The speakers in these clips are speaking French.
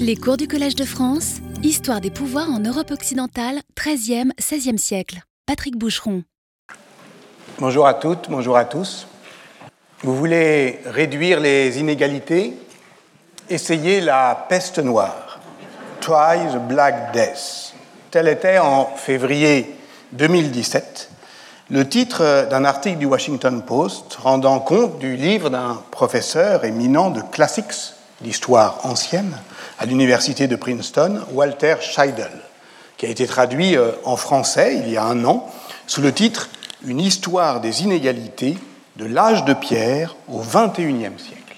Les cours du Collège de France, Histoire des pouvoirs en Europe occidentale, 13e, 16e siècle. Patrick Boucheron. Bonjour à toutes, bonjour à tous. Vous voulez réduire les inégalités? Essayez la peste noire. Try the Black Death. Tel était en février 2017 le titre d'un article du Washington Post rendant compte du livre d'un professeur éminent de classics, d'histoire ancienne, à l'université de Princeton, Walter Scheidel, qui a été traduit euh, en français il y a un an sous le titre Une histoire des inégalités de l'âge de pierre au XXIe siècle.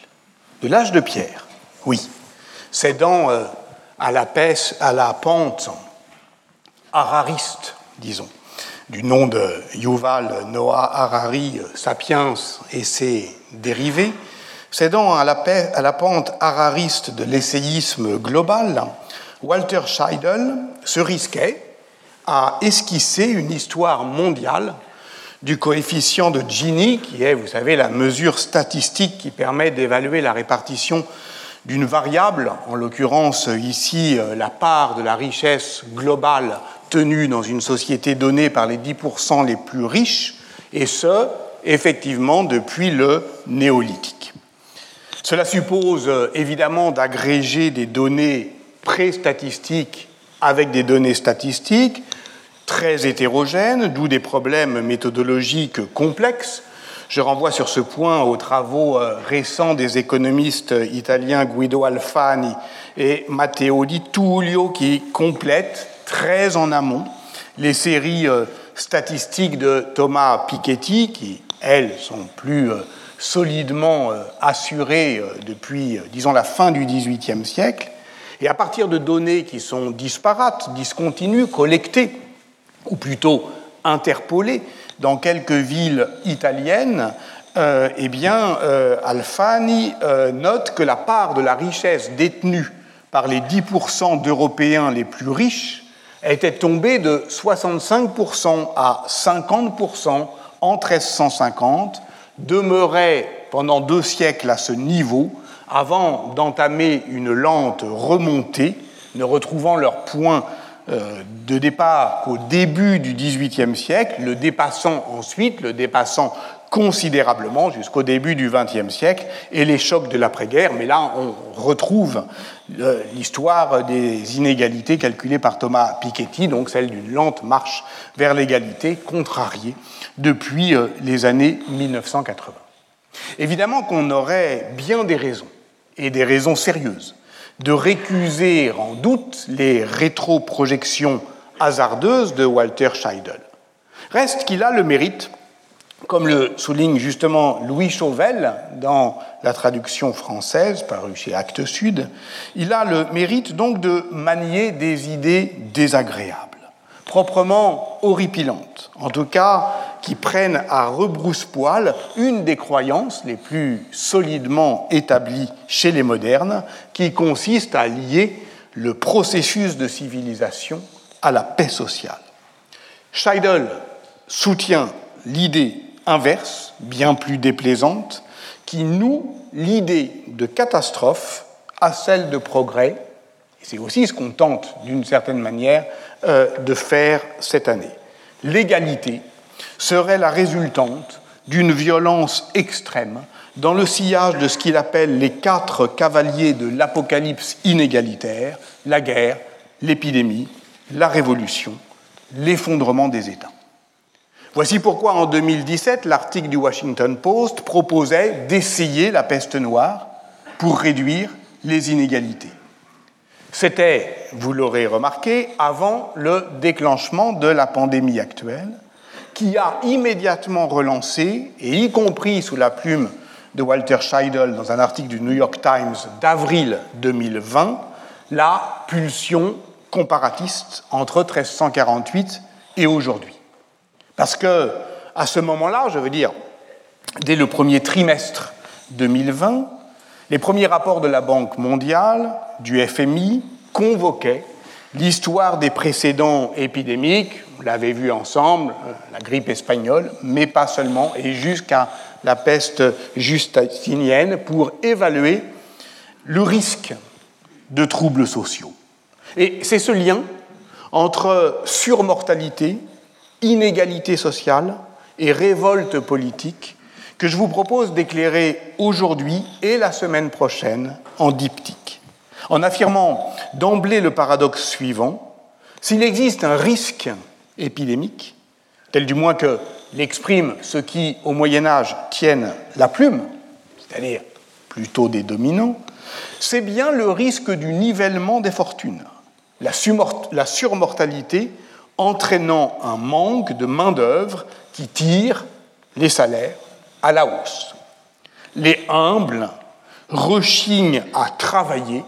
De l'âge de pierre, oui. C'est euh, à, la pente harariste, disons, du nom de Yuval Noah Harari, Sapiens et ses dérivés, cédant à la, pente harariste de l'essayisme global, Walter Scheidel se risquait à esquisser une histoire mondiale du coefficient de Gini, qui est, vous savez, la mesure statistique qui permet d'évaluer la répartition d'une variable, en l'occurrence ici la part de la richesse globale tenue dans une société donnée par les 10% les plus riches, et ce, effectivement, depuis le néolithique. Cela suppose évidemment d'agréger des données pré-statistiques avec des données statistiques très hétérogènes, d'où des problèmes méthodologiques complexes. Je renvoie sur ce point aux travaux récents des économistes italiens Guido Alfani et Matteo Di Tullio qui complètent très en amont les séries euh, statistiques de Thomas Piketty, qui, elles, sont plus euh, solidement euh, assurées depuis, disons, la fin du XVIIIe siècle, et à partir de données qui sont disparates, discontinues, collectées, ou plutôt interpolées dans quelques villes italiennes, eh bien, Alfani note que la part de la richesse détenue par les 10% d'Européens les plus riches était tombé de 65% à 50% en 1350, demeurait pendant deux siècles à ce niveau avant d'entamer une lente remontée, ne retrouvant leur point euh, de départ qu'au début du XVIIIe siècle, le dépassant ensuite, le dépassant considérablement jusqu'au début du XXe siècle et les chocs de l'après-guerre. Mais là, on retrouve l'histoire des inégalités calculées par Thomas Piketty, donc celle d'une lente marche vers l'égalité contrariée depuis euh, les années 1980. Évidemment qu'on aurait bien des raisons, et des raisons sérieuses, de récuser en doute les rétroprojections hasardeuses de Walter Scheidel. Reste qu'il a le mérite comme le souligne justement Louis Chauvel dans la traduction française parue chez Actes Sud, il a le mérite donc de manier des idées désagréables, proprement horripilantes, en tout cas qui prennent à rebrousse-poil une des croyances les plus solidement établies chez les modernes, qui consiste à lier le processus de civilisation à la paix sociale. Scheidel soutient l'idée inverse, bien plus déplaisante, qui noue l'idée de catastrophe à celle de progrès. c'est aussi ce qu'on tente, d'une certaine manière, euh, de faire cette année. L'égalité serait la résultante d'une violence extrême dans le sillage de ce qu'il appelle les quatre cavaliers de l'apocalypse inégalitaire, la guerre, l'épidémie, la révolution, l'effondrement des États. Voici pourquoi en 2017, l'article du Washington Post proposait d'essayer la peste noire pour réduire les inégalités. C'était, vous l'aurez remarqué, avant le déclenchement de la pandémie actuelle, qui a immédiatement relancé, et y compris sous la plume de Walter Scheidel dans un article du New York Times d'avril 2020, la pulsion comparatiste entre 1348 et aujourd'hui. Parce que, à ce moment-là, je veux dire, dès le premier trimestre 2020, les premiers rapports de la Banque mondiale, du FMI, convoquaient l'histoire des précédents épidémiques, vous l'avez vu ensemble, euh, la grippe espagnole, mais pas seulement, et jusqu'à la peste justinienne, pour évaluer le risque de troubles sociaux. Et c'est ce lien entre surmortalité, inégalité sociale et révolte politique que je vous propose d'éclairer aujourd'hui et la semaine prochaine en diptyque, en affirmant d'emblée le paradoxe suivant, s'il existe un risque épidémique, tel du moins que l'expriment ceux qui, au Moyen Âge, tiennent la plume, c'est-à-dire plutôt des dominants, c'est bien le risque du nivellement des fortunes, la, surmortalité entraînant un manque de main-d'œuvre qui tire les salaires à la hausse. Les humbles rechignent à travailler,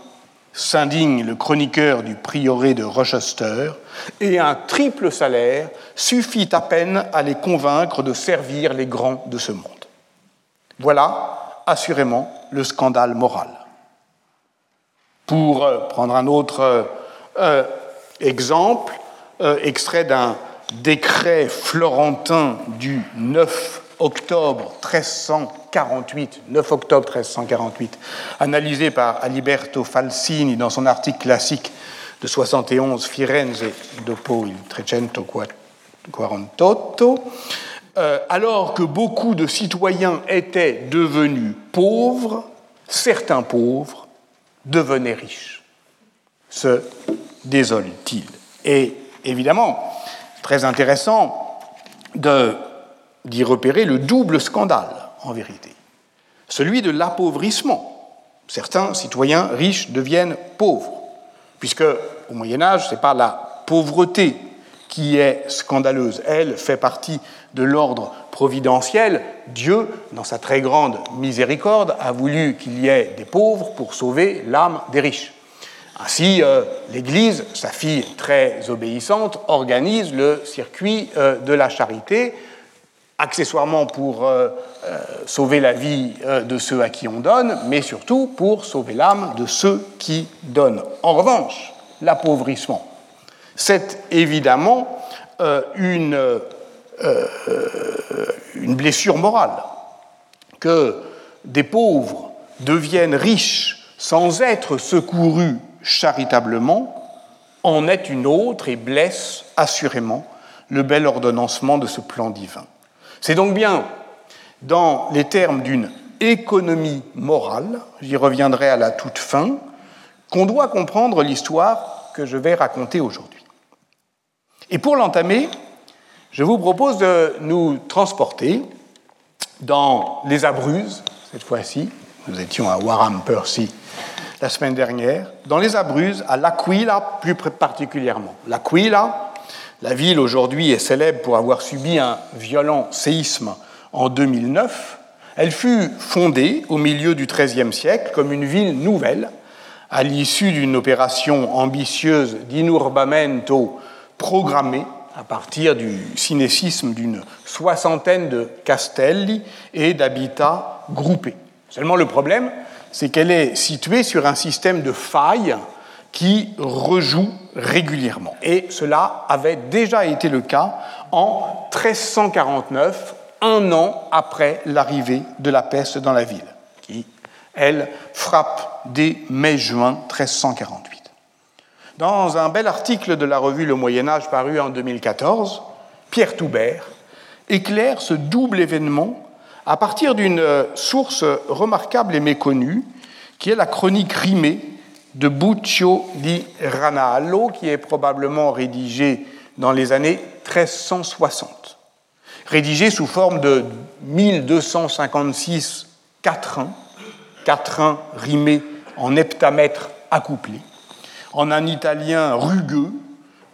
s'indigne le chroniqueur du prieuré de Rochester, et un triple salaire suffit à peine à les convaincre de servir les grands de ce monde. Voilà assurément le scandale moral. Pour euh, prendre un autre euh, euh, extrait d'un décret florentin du 9 octobre 1348, 9 octobre 1348, analysé par Aliberto Falsini dans son article classique de 71 Firenze dopo il 348, euh, alors que beaucoup de citoyens étaient devenus pauvres, certains pauvres devenaient riches. Se désole-t-il Et évidemment, très intéressant d'y repérer le double scandale, en vérité. Celui de l'appauvrissement. Certains citoyens riches deviennent pauvres, puisque au Moyen Âge, ce n'est pas la pauvreté qui est scandaleuse, elle fait partie de l'ordre providentiel. Dieu, dans sa très grande miséricorde, a voulu qu'il y ait des pauvres pour sauver l'âme des riches. Ainsi, euh, l'Église, sa fille très obéissante, organise le circuit euh, de la charité accessoirement pour euh, sauver la vie de ceux à qui on donne, mais surtout pour sauver l'âme de ceux qui donnent. En revanche, l'appauvrissement, c'est évidemment une blessure morale. Que des pauvres deviennent riches sans être secourus charitablement en est une autre et blesse assurément le bel ordonnancement de ce plan divin. C'est donc bien dans les termes d'une économie morale, j'y reviendrai à la toute fin, qu'on doit comprendre l'histoire que je vais raconter aujourd'hui. Et pour l'entamer, je vous propose de nous transporter dans les Abruzzes, cette fois-ci, nous étions à Warham Percy la semaine dernière, dans les Abruzzes, à L'Aquila plus particulièrement. L'Aquila, la ville aujourd'hui est célèbre pour avoir subi un violent séisme en 2009. Elle fut fondée au milieu du XIIIe siècle comme une ville nouvelle à l'issue d'une opération ambitieuse d'inurbamento programmée à partir du cinécisme d'une soixantaine de castelli et d'habitats groupés. Seulement le problème, c'est qu'elle est située sur un système de failles qui rejoue régulièrement. Et cela avait déjà été le cas en 1349, un an après l'arrivée de la peste dans la ville, qui, elle, frappe dès mai-juin 1348. Dans un bel article de la revue Le Moyen Âge paru en 2014, Pierre Toubert éclaire ce double événement à partir d'une source remarquable et méconnue, qui est la chronique rimée de Buccio di Ranallo, qui est probablement rédigé dans les années 1360. Rédigé sous forme de 1256 quatrains, quatrains rimés en heptamètres accouplés, en un italien rugueux,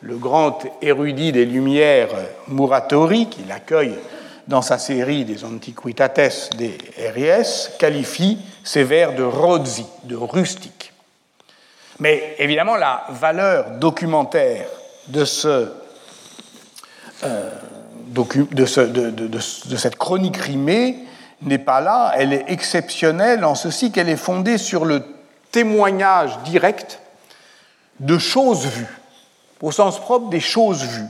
le grand érudit des Lumières Muratori, qui l'accueille dans sa série des Antiquitates des RIS, qualifie ces vers de rozzi, de rustique. Mais évidemment, la valeur documentaire de, ce, euh, de, cette chronique rimée n'est pas là, elle est exceptionnelle en ceci qu'elle est fondée sur le témoignage direct de choses vues, au sens propre des choses vues.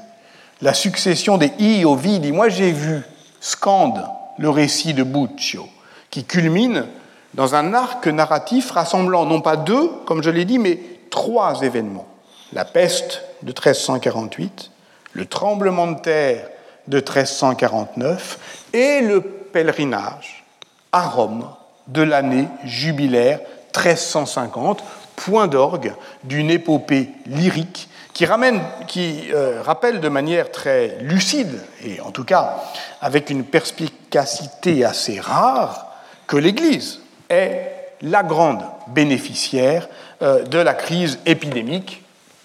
La succession des i au vidi. Moi, j'ai vu, scande le récit de Buccio, qui culmine dans un arc narratif rassemblant non pas deux, comme je l'ai dit, mais trois événements. La peste de 1348, le tremblement de terre de 1349 et le pèlerinage à Rome de l'année jubilaire 1350, point d'orgue d'une épopée lyrique qui, euh, rappelle de manière très lucide, et en tout cas avec une perspicacité assez rare, que l'Église est la grande bénéficiaire euh, de la crise épidémique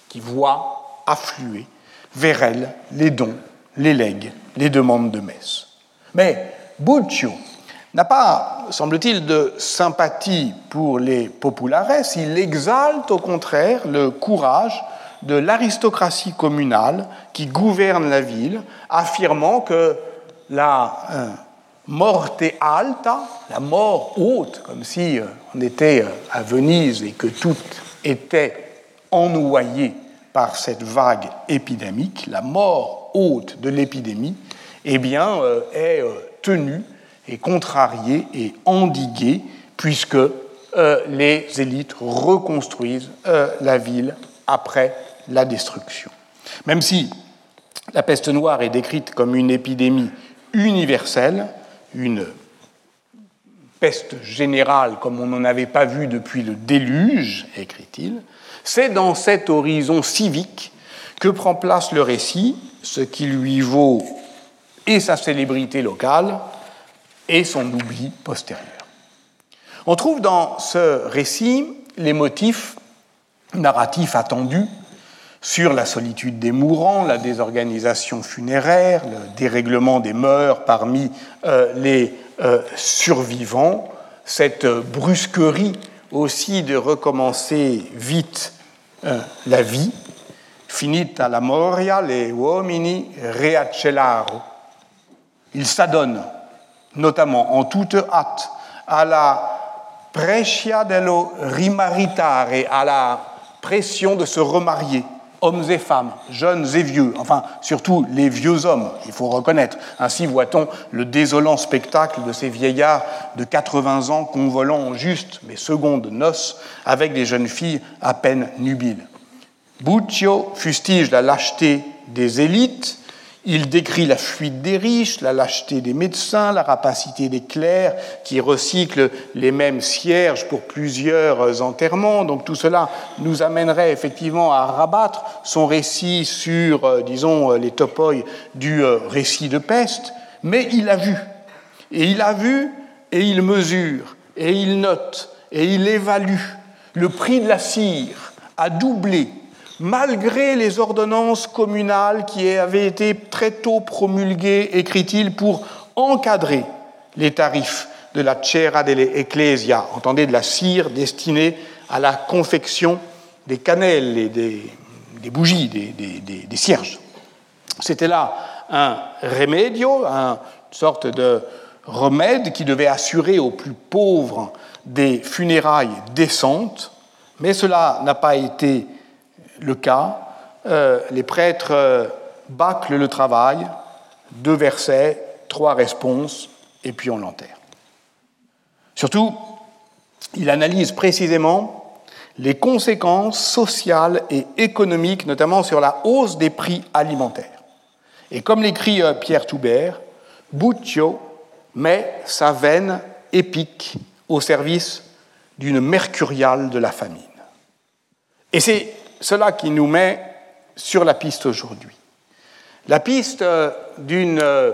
qui voit affluer vers elle les dons, les legs, les demandes de messe. Mais Buccio n'a pas, semble-t-il, de sympathie pour les populares, il exalte au contraire le courage de l'aristocratie communale qui gouverne la ville, affirmant que la euh, morte alta, la mort haute, comme si euh, on était euh, à Venise et que tout était ennoyé par cette vague épidémique, la mort haute de l'épidémie, eh bien, est tenue et contrariée et endiguée puisque les élites reconstruisent la ville après la destruction. Même si la peste noire est décrite comme une épidémie universelle, une peste générale comme on n'en avait pas vu depuis le déluge, écrit-il, c'est dans cet horizon civique que prend place le récit, ce qui lui vaut et sa célébrité locale et son oubli postérieur. On trouve dans ce récit les motifs narratifs attendus sur la solitude des mourants, la désorganisation funéraire, le dérèglement des mœurs parmi euh, les euh, survivants, cette brusquerie aussi de recommencer vite euh, la vie, finita la moria, les uomini reaccellaro. Il s'adonne, notamment en toute hâte, à la precia dello rimaritare, à la pression de se remarier hommes et femmes, jeunes et vieux, enfin surtout les vieux hommes, il faut reconnaître. Ainsi voit-on le désolant spectacle de ces vieillards de 80 ans convolant en juste mais seconde noces avec des jeunes filles à peine nubiles. Buccio fustige la lâcheté des élites, il décrit la fuite des riches, la lâcheté des médecins, la rapacité des clercs qui recyclent les mêmes cierges pour plusieurs enterrements. Donc tout cela nous amènerait effectivement à rabattre son récit sur, euh, disons, euh, les topoi du euh, récit de peste. Mais il a vu. Et il a vu et il mesure et il note et il évalue. Le prix de la cire a doublé malgré les ordonnances communales qui avaient été très tôt promulguées, écrit-il, pour encadrer les tarifs de la cera delle ecclesia, entendez de la cire destinée à la confection des cannelles et des, bougies, des, cierges. C'était là un remedio, une sorte de remède qui devait assurer aux plus pauvres des funérailles décentes, mais cela n'a pas été le cas, euh, les prêtres euh, bâclent le travail, deux versets, trois réponses, et puis on l'enterre. Surtout, il analyse précisément les conséquences sociales et économiques, notamment sur la hausse des prix alimentaires. Et comme l'écrit euh, Pierre Toubert, Buccio met sa veine épique au service d'une mercuriale de la famine. Et c'est cela qui nous met sur la piste aujourd'hui. La piste euh, euh,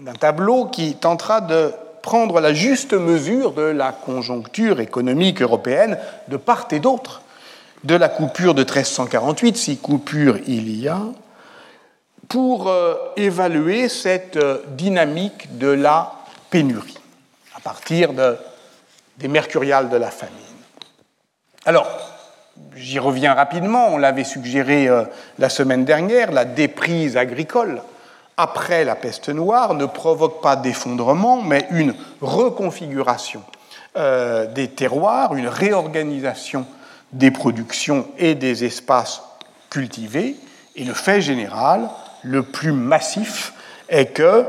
d'un tableau qui tentera de prendre la juste mesure de la conjoncture économique européenne de part et d'autre, de la coupure de 1348, si coupure il y a, pour euh, évaluer cette dynamique de la pénurie à partir de, des mercuriales de la famine. Alors, J'y reviens rapidement, on l'avait suggéré euh, la semaine dernière, la déprise agricole après la peste noire ne provoque pas d'effondrement, mais une reconfiguration euh, des terroirs, une réorganisation des productions et des espaces cultivés. Et le fait général, le plus massif, est que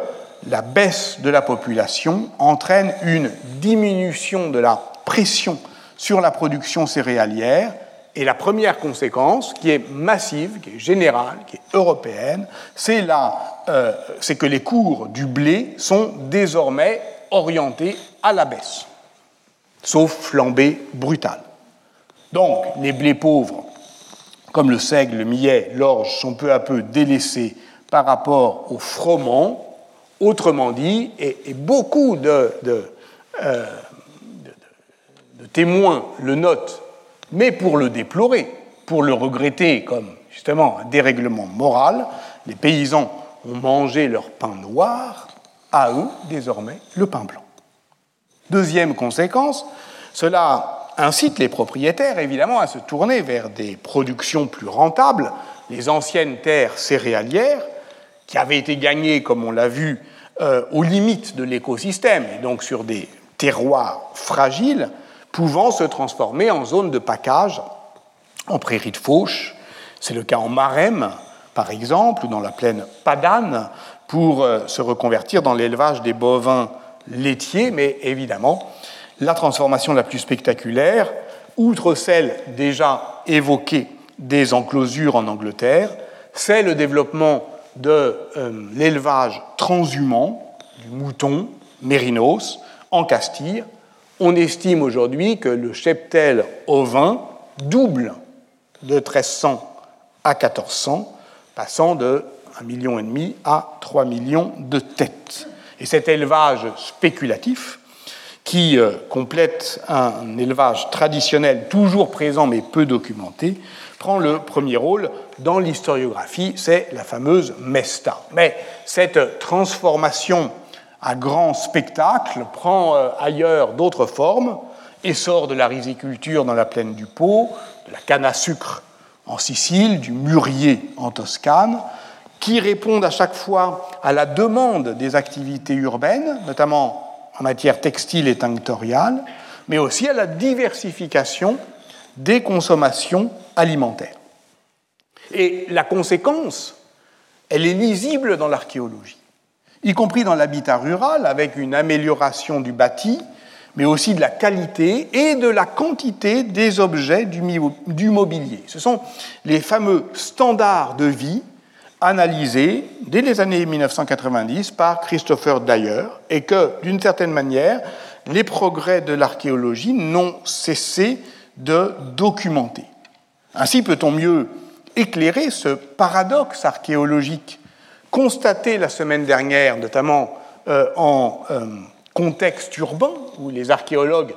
la baisse de la population entraîne une diminution de la pression sur la production céréalière. Et la première conséquence, qui est massive, qui est générale, qui est européenne, c'est euh, que les cours du blé sont désormais orientés à la baisse, sauf flambée brutale. Donc, les blés pauvres, comme le seigle, le millet, l'orge, sont peu à peu délaissés par rapport au froment, autrement dit, et, beaucoup euh, de, témoins le notent, mais pour le déplorer, pour le regretter comme justement un dérèglement moral, les paysans ont mangé leur pain noir, à eux désormais le pain blanc. Deuxième conséquence, cela incite les propriétaires évidemment à se tourner vers des productions plus rentables, les anciennes terres céréalières, qui avaient été gagnées, comme on l'a vu, euh, aux limites de l'écosystème, et donc sur des terroirs fragiles, pouvant se transformer en zone de package, en prairies de fauche. C'est le cas en Marème, par exemple, ou dans la plaine Padane, pour euh, se reconvertir dans l'élevage des bovins laitiers, mais évidemment, la transformation la plus spectaculaire, outre celle déjà évoquée des enclosures en Angleterre, c'est le développement de euh, l'élevage transhumant du mouton mérinos en Castille. On estime aujourd'hui que le cheptel ovin double de 1300 à 1400, passant de 1,5 million à 3 millions de têtes. Et cet élevage spéculatif, qui euh, complète un élevage traditionnel toujours présent mais peu documenté, prend le premier rôle dans l'historiographie, c'est la fameuse Mesta. Mais cette transformation à grand spectacle prend euh, ailleurs d'autres formes, essor de la riziculture dans la plaine du Pô, de la canne à sucre en Sicile, du mûrier en Toscane, qui répondent à chaque fois à la demande des activités urbaines, notamment en matière textile et tinctoriale, mais aussi à la diversification des consommations alimentaires. Et la conséquence, elle est lisible dans l'archéologie, y compris dans l'habitat rural, avec une amélioration du bâti, mais aussi de la qualité et de la quantité des objets du mobilier. Ce sont les fameux standards de vie analysés dès les années 1990 par Christopher Dyer et que, d'une certaine manière, les progrès de l'archéologie n'ont cessé de documenter. Ainsi peut-on mieux éclairer ce paradoxe archéologique constaté la semaine dernière, notamment euh, en euh, contexte urbain, où les archéologues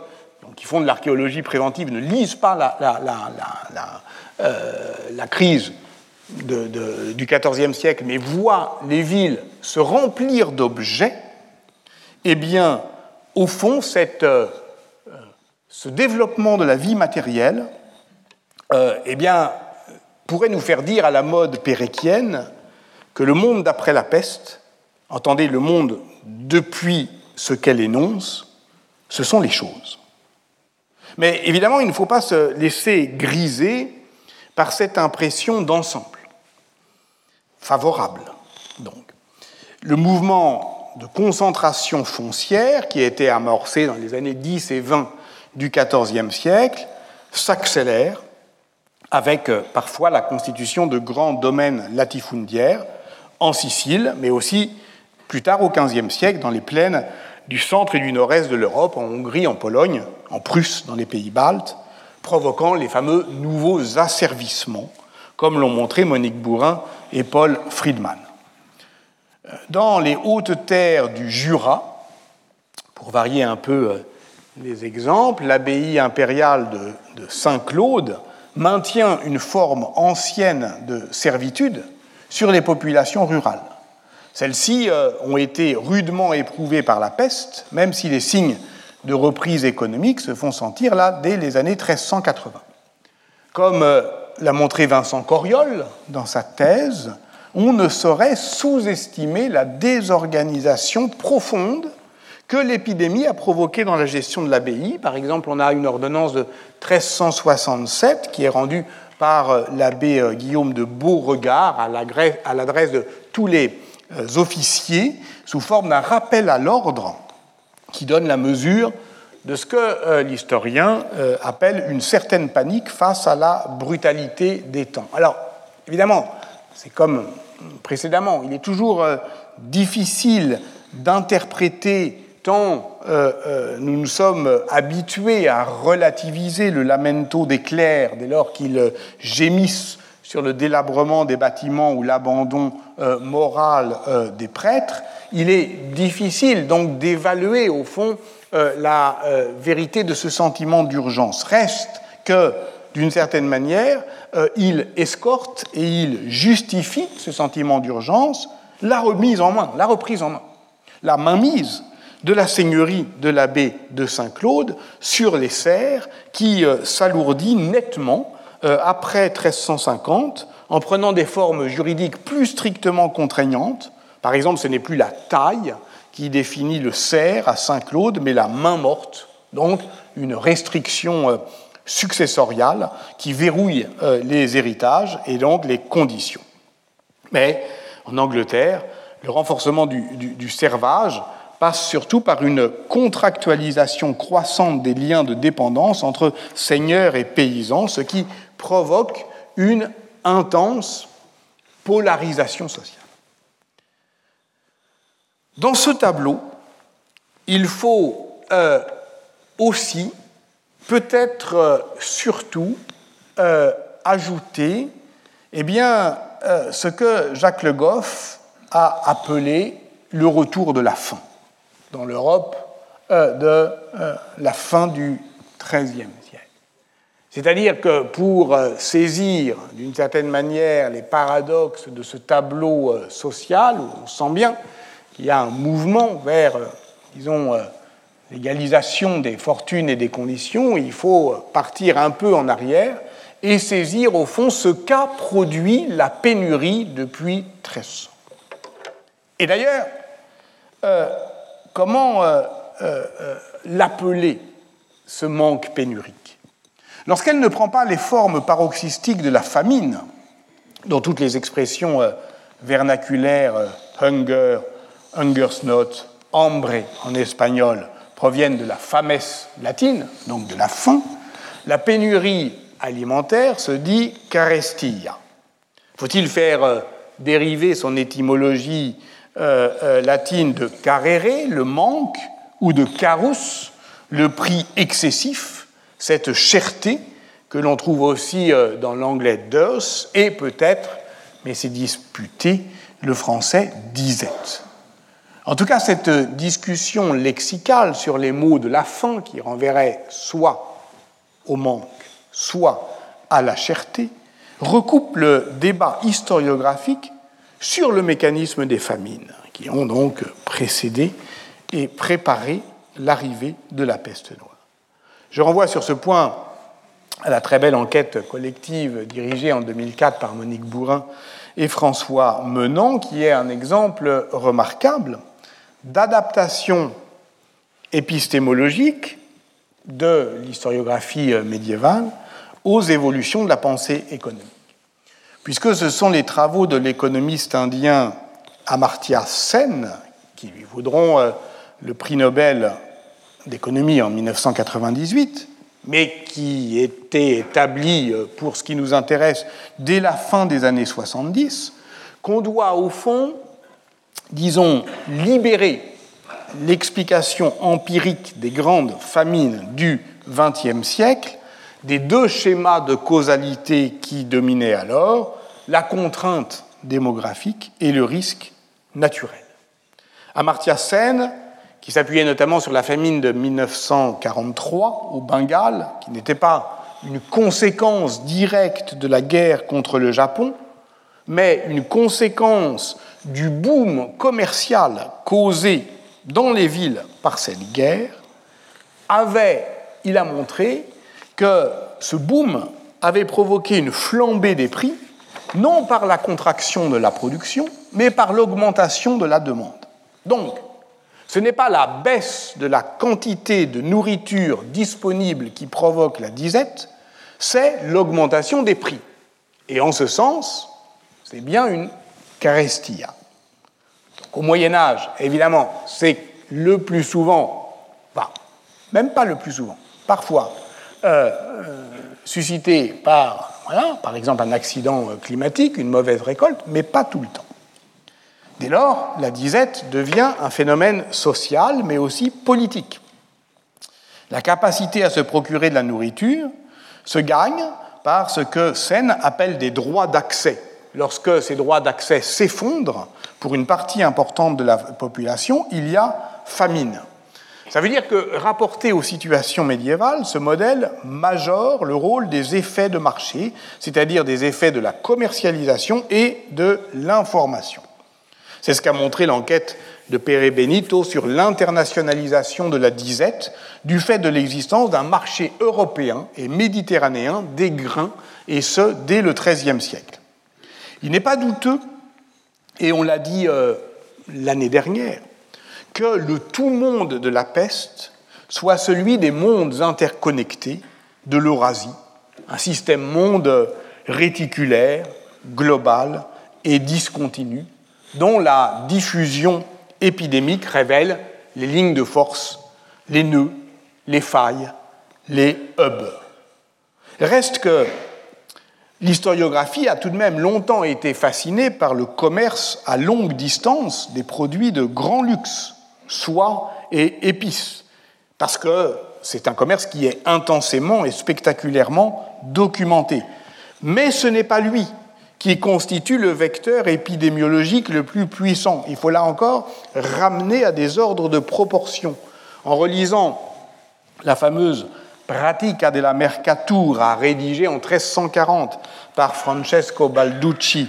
qui font de l'archéologie préventive ne lisent pas la, euh, crise du XIVe siècle, mais voient les villes se remplir d'objets, eh bien, au fond, cette ce développement de la vie matérielle eh bien, pourrait nous faire dire à la mode péréquienne que le monde d'après la peste, entendez le monde depuis ce qu'elle énonce, ce sont les choses. Mais évidemment, il ne faut pas se laisser griser par cette impression d'ensemble, favorable. Donc, le mouvement de concentration foncière qui a été amorcé dans les années 10 et 20 du XIVe siècle s'accélère avec euh, parfois la constitution de grands domaines latifundiaires en Sicile, mais aussi plus tard au XVe siècle dans les plaines du centre et du nord-est de l'Europe, en Hongrie, en Pologne, en Prusse, dans les pays baltes, provoquant les fameux nouveaux asservissements, comme l'ont montré Monique Bourrin et Paul Friedman. Dans les hautes terres du Jura, pour varier un peu euh, les exemples, l'abbaye impériale de, Saint-Claude maintient une forme ancienne de servitude sur les populations rurales. Celles-ci euh, ont été rudement éprouvées par la peste, même si les signes de reprise économique se font sentir là dès les années 1380. Comme euh, l'a montré Vincent Coriol dans sa thèse, on ne saurait sous-estimer la désorganisation profonde que l'épidémie a provoqué dans la gestion de l'abbaye. Par exemple, on a une ordonnance de 1367 qui est rendue par euh, l'abbé euh, Guillaume de Beauregard à l'adresse de tous les officiers sous forme d'un rappel à l'ordre qui donne la mesure de ce que l'historien appelle une certaine panique face à la brutalité des temps. Alors, évidemment, c'est comme précédemment, il est toujours difficile d'interpréter tant euh, euh, nous nous sommes habitués à relativiser le lamento des clercs dès lors qu'ils gémissent sur le délabrement des bâtiments ou l'abandon euh, moral des prêtres, il est difficile donc d'évaluer au fond la vérité de ce sentiment d'urgence. Reste que, d'une certaine manière, il escorte et il justifie ce sentiment d'urgence la remise en main, la reprise en main, la mainmise de la seigneurie de l'abbé de Saint-Claude sur les serres qui euh, s'alourdit nettement euh, après 1350 en prenant des formes juridiques plus strictement contraignantes. Par exemple, ce n'est plus la taille qui définit le serf à Saint-Claude, mais la main morte, donc une restriction euh, successoriale qui verrouille les héritages et donc les conditions. Mais en Angleterre, le renforcement du servage passe surtout par une contractualisation croissante des liens de dépendance entre seigneurs et paysans, ce qui provoque une intense polarisation sociale. Dans ce tableau, il faut euh, aussi, peut-être euh, surtout, euh, ajouter eh bien, ce que Jacques Le Goff a appelé le retour de la faim dans l'Europe euh, de euh, la fin du XIIIe siècle. C'est-à-dire que pour euh, saisir d'une certaine manière les paradoxes de ce tableau social, on sent bien qu'il y a un mouvement vers, disons, l'égalisation des fortunes et des conditions, il faut partir un peu en arrière et saisir au fond ce qu'a produit la pénurie depuis 1300. Et d'ailleurs, comment euh, euh, euh, l'appeler, ce manque pénurique? Lorsqu'elle ne prend pas les formes paroxystiques de la famine, dont toutes les expressions vernaculaires hunger, hungersnot, hambre en espagnol proviennent de la fames latine, donc de la faim, la pénurie alimentaire se dit carestia. Faut-il faire dériver son étymologie latine de carere, le manque, ou de carus, le prix excessif, cette cherté que l'on trouve aussi euh, dans l'anglais dose, et peut-être, mais c'est disputé, le français disette. En tout cas, cette discussion lexicale sur les mots de la fin qui renverrait soit au manque, soit à la cherté, recoupe le débat historiographique sur le mécanisme des famines, qui ont donc précédé et préparé l'arrivée de la peste noire. Je renvoie sur ce point à la très belle enquête collective dirigée en 2004 par Monique Bourrin et François Menant, qui est un exemple remarquable d'adaptation épistémologique de l'historiographie médiévale aux évolutions de la pensée économique puisque ce sont les travaux de l'économiste indien Amartya Sen qui lui vaudront euh, le prix Nobel d'économie en 1998, mais qui étaient établis euh, pour ce qui nous intéresse dès la fin des années 70, qu'on doit au fond, disons, libérer l'explication empirique des grandes famines du XXe siècle des deux schémas de causalité qui dominaient alors, la contrainte démographique et le risque naturel. Amartya Sen, qui s'appuyait notamment sur la famine de 1943 au Bengale, qui n'était pas une conséquence directe de la guerre contre le Japon, mais une conséquence du boom commercial causé dans les villes par cette guerre, avait, il a montré, que ce boom avait provoqué une flambée des prix, non par la contraction de la production, mais par l'augmentation de la demande. Donc, ce n'est pas la baisse de la quantité de nourriture disponible qui provoque la disette, c'est l'augmentation des prix. Et en ce sens, c'est bien une carestia. Au Moyen Âge, évidemment, c'est le plus souvent, enfin, même pas le plus souvent, parfois, euh, euh, suscité par, par exemple, un accident climatique, une mauvaise récolte, mais pas tout le temps. Dès lors, la disette devient un phénomène social, mais aussi politique. La capacité à se procurer de la nourriture se gagne par ce que Sen appelle des droits d'accès. Lorsque ces droits d'accès s'effondrent pour une partie importante de la population, il y a famine. Ça veut dire que, rapporté aux situations médiévales, ce modèle majore le rôle des effets de marché, c'est-à-dire des effets de la commercialisation et de l'information. C'est ce qu'a montré l'enquête de Pere Benito sur l'internationalisation de la disette du fait de l'existence d'un marché européen et méditerranéen des grains, et ce, dès le XIIIe siècle. Il n'est pas douteux, et on l'a dit euh, l'année dernière, que le tout monde de la peste soit celui des mondes interconnectés de l'Eurasie, un système monde réticulaire, global et discontinu, dont la diffusion épidémique révèle les lignes de force, les nœuds, les failles, les hubs. Reste que l'historiographie a tout de même longtemps été fascinée par le commerce à longue distance des produits de grand luxe, soie et épices, parce que c'est un commerce qui est intensément et spectaculairement documenté. Mais ce n'est pas lui qui constitue le vecteur épidémiologique le plus puissant. Il faut là encore ramener à des ordres de proportion. En relisant la fameuse Pratica della Mercatura, rédigée en 1340 par Francesco Balducci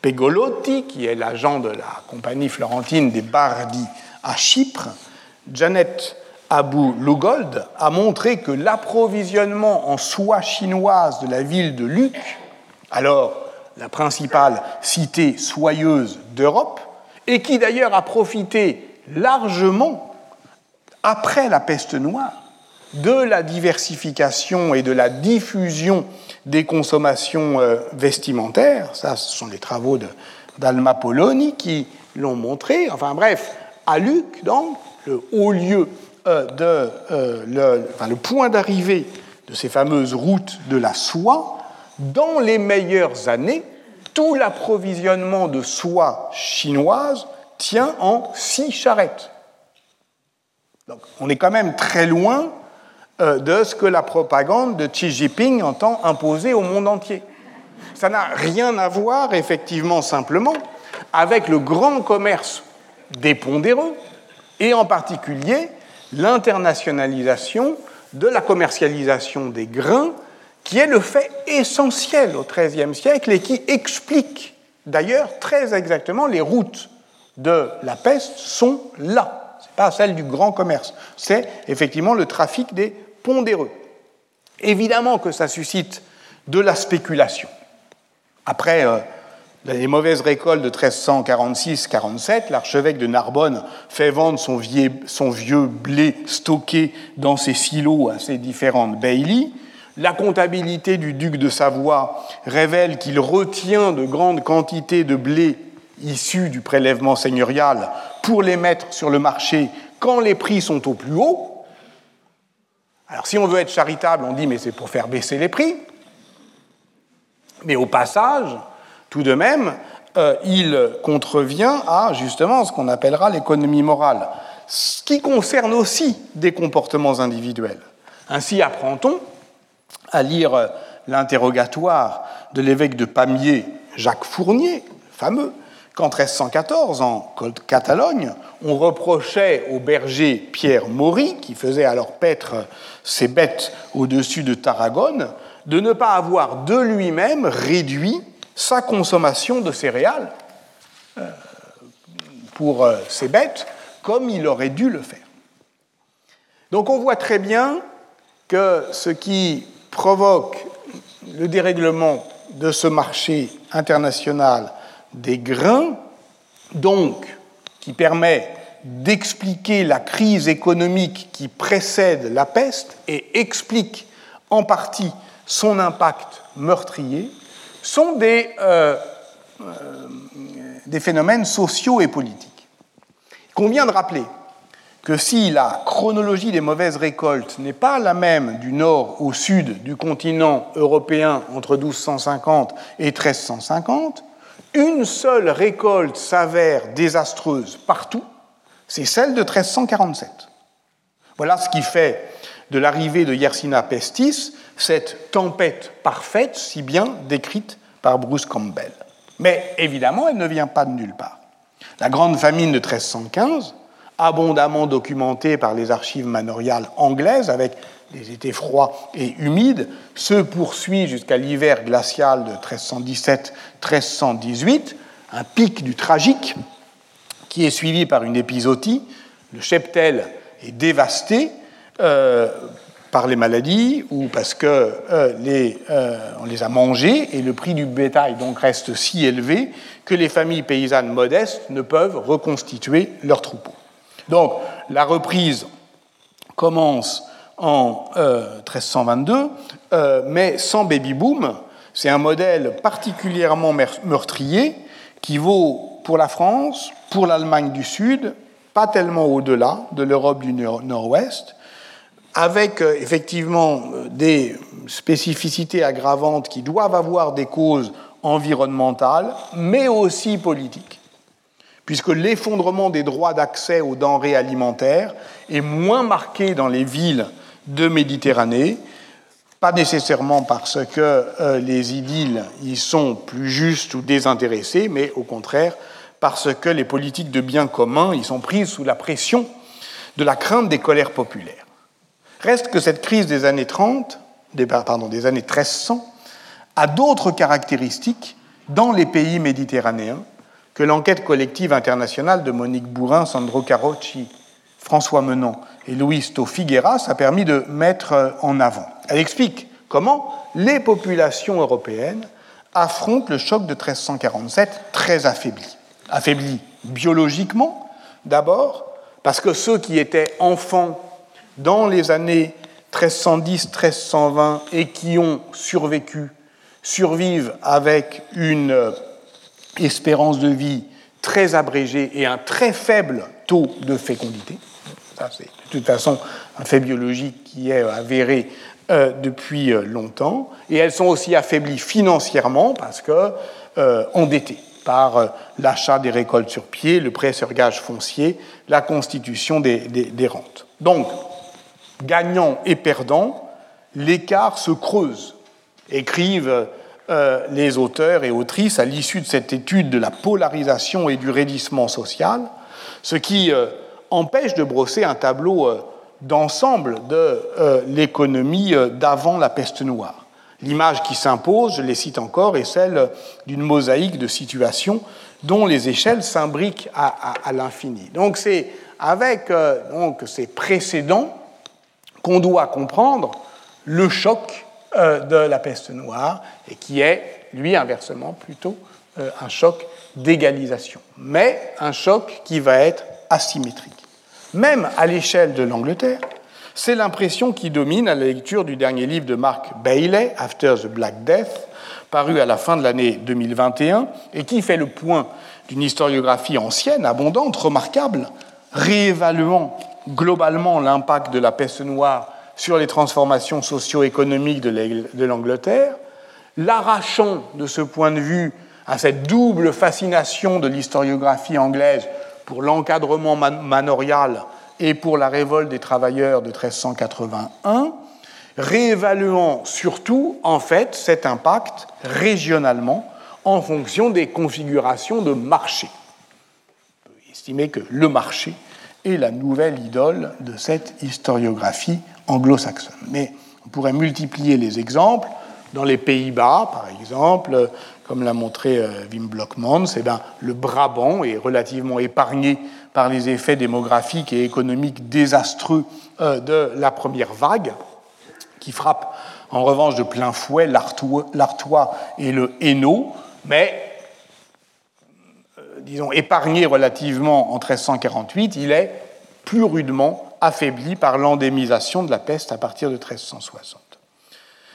Pegolotti, qui est l'agent de la compagnie florentine des Bardi à Chypre, Janet Abou Lugold a montré que l'approvisionnement en soie chinoise de la ville de Luc, alors la principale cité soyeuse d'Europe, et qui d'ailleurs a profité largement, après la peste noire, de la diversification et de la diffusion des consommations euh, vestimentaires. Ça, ce sont les travaux d'Alma Poloni qui l'ont montré. Enfin bref, à Luc, donc, le haut lieu euh, de, euh, le, enfin, le point d'arrivée de ces fameuses routes de la soie, dans les meilleures années, tout l'approvisionnement de soie chinoise tient en six charrettes. Donc, on est quand même très loin euh, de ce que la propagande de Xi Jinping entend imposer au monde entier. Ça n'a rien à voir, effectivement, simplement, avec le grand commerce des pondéreux, et en particulier l'internationalisation de la commercialisation des grains qui est le fait essentiel au XIIIe siècle et qui explique d'ailleurs très exactement les routes de la peste sont là. Ce n'est pas celle du grand commerce, c'est effectivement le trafic des pondéreux. Évidemment que ça suscite de la spéculation. Après euh, les mauvaises récoltes de 1346-47, l'archevêque de Narbonne fait vendre son vieux, blé stocké dans ses silos à ses différentes baillies. La comptabilité du duc de Savoie révèle qu'il retient de grandes quantités de blé issus du prélèvement seigneurial pour les mettre sur le marché quand les prix sont au plus haut. Alors si on veut être charitable, on dit mais c'est pour faire baisser les prix. Mais au passage, tout de même, euh, il contrevient à justement ce qu'on appellera l'économie morale, ce qui concerne aussi des comportements individuels. Ainsi apprend-on à lire euh, l'interrogatoire de l'évêque de Pamiers, Jacques Fournier, fameux, qu'en 1314, en Catalogne, on reprochait au berger Pierre Maury, qui faisait alors paître ses bêtes au-dessus de Tarragone, de ne pas avoir de lui-même réduit sa consommation de céréales euh, pour euh, ses bêtes, comme il aurait dû le faire. Donc on voit très bien que ce qui provoque le dérèglement de ce marché international des grains, donc qui permet d'expliquer la crise économique qui précède la peste et explique en partie son impact meurtrier, sont des, euh, euh, des phénomènes sociaux et politiques. Convient de rappeler que si la chronologie des mauvaises récoltes n'est pas la même du nord au sud du continent européen entre 1250 et 1350, une seule récolte s'avère désastreuse partout, c'est celle de 1347. Voilà ce qui fait de l'arrivée de Yersina Pestis cette tempête parfaite, si bien décrite par Bruce Campbell. Mais évidemment, elle ne vient pas de nulle part. La grande famine de 1315, abondamment documentée par les archives manoriales anglaises, avec des étés froids et humides, se poursuit jusqu'à l'hiver glacial de 1317-1318, un pic du tragique qui est suivi par une épisodie. Le cheptel est dévasté euh, par les maladies ou parce qu'on euh, les, euh, les a mangés et le prix du bétail donc reste si élevé que les familles paysannes modestes ne peuvent reconstituer leurs troupeaux. Donc la reprise commence en 1322, euh, euh, mais sans baby-boom. C'est un modèle particulièrement meurtrier qui vaut pour la France, pour l'Allemagne du Sud, pas tellement au-delà de l'Europe du Nord-Ouest, avec euh, effectivement des spécificités aggravantes qui doivent avoir des causes environnementales, mais aussi politiques puisque l'effondrement des droits d'accès aux denrées alimentaires est moins marqué dans les villes de Méditerranée, pas nécessairement parce que euh, les idylles y sont plus justes ou désintéressés, mais au contraire parce que les politiques de bien commun y sont prises sous la pression de la crainte des colères populaires. Reste que cette crise des années 30, des, pardon, des années 1300, a d'autres caractéristiques dans les pays méditerranéens que l'enquête collective internationale de Monique Bourrin, Sandro Carocci, François Menant et Luis Figueras a permis de mettre en avant. Elle explique comment les populations européennes affrontent le choc de 1347 très affaibli. Affaibli biologiquement, d'abord, parce que ceux qui étaient enfants dans les années 1310-1320 et qui ont survécu survivent avec une espérance de vie très abrégée et un très faible taux de fécondité. Ça, c'est de toute façon un fait biologique qui est avéré euh, depuis euh, longtemps. Et elles sont aussi affaiblies financièrement parce que euh, endettées par l'achat des récoltes sur pied, le prêt sur gage foncier, la constitution des, des rentes. Donc, gagnant et perdant, l'écart se creuse, écrivent euh, les auteurs et autrices à l'issue de cette étude de la polarisation et du raidissement social, ce qui euh, empêche de brosser un tableau euh, d'ensemble de l'économie d'avant la peste noire. L'image qui s'impose, je les cite encore, est celle d'une mosaïque de situations dont les échelles s'imbriquent à, l'infini. Donc c'est avec ces précédents qu'on doit comprendre le choc euh, de la peste noire et qui est, lui, inversement, plutôt euh, un choc d'égalisation, mais un choc qui va être asymétrique. Même à l'échelle de l'Angleterre, c'est l'impression qui domine à la lecture du dernier livre de Mark Bailey, After the Black Death, paru à la fin de l'année 2021, et qui fait le point d'une historiographie ancienne, abondante, remarquable, réévaluant globalement l'impact de la peste noire sur les transformations socio-économiques de l'Angleterre, l'arrachant de ce point de vue à cette double fascination de l'historiographie anglaise pour l'encadrement manorial et pour la révolte des travailleurs de 1381, réévaluant surtout en fait cet impact régionalement en fonction des configurations de marché. On peut estimer que le marché est la nouvelle idole de cette historiographie anglo-saxonne. Mais on pourrait multiplier les exemples. Dans les Pays-Bas, par exemple, comme l'a montré euh, Wim Blockmans, eh ben, le Brabant est relativement épargné par les effets démographiques et économiques désastreux euh, de la première vague, qui frappe en revanche de plein fouet l'Artois et le Hainaut, mais disons épargné relativement en 1348, il est plus rudement affaibli par l'endémisation de la peste à partir de 1360.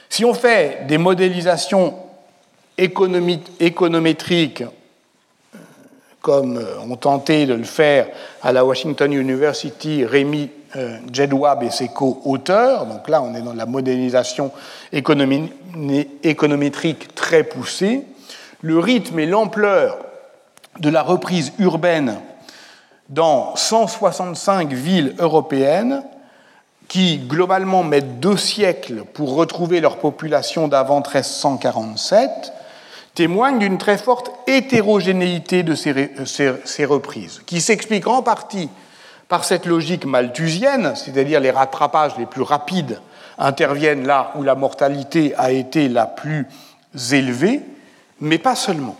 Si on fait des modélisations économétriques comme euh, ont tenté de le faire à la Washington University Rémi euh, Jedwab et ses co-auteurs. Donc là, on est dans la modélisation économétrique très poussée. Le rythme et l'ampleur de la reprise urbaine dans 165 villes européennes qui globalement mettent deux siècles pour retrouver leur population d'avant 1347, témoignent d'une très forte hétérogénéité de ces, reprises, qui s'explique en partie par cette logique malthusienne, c'est-à-dire les rattrapages les plus rapides interviennent là où la mortalité a été la plus élevée, mais pas seulement.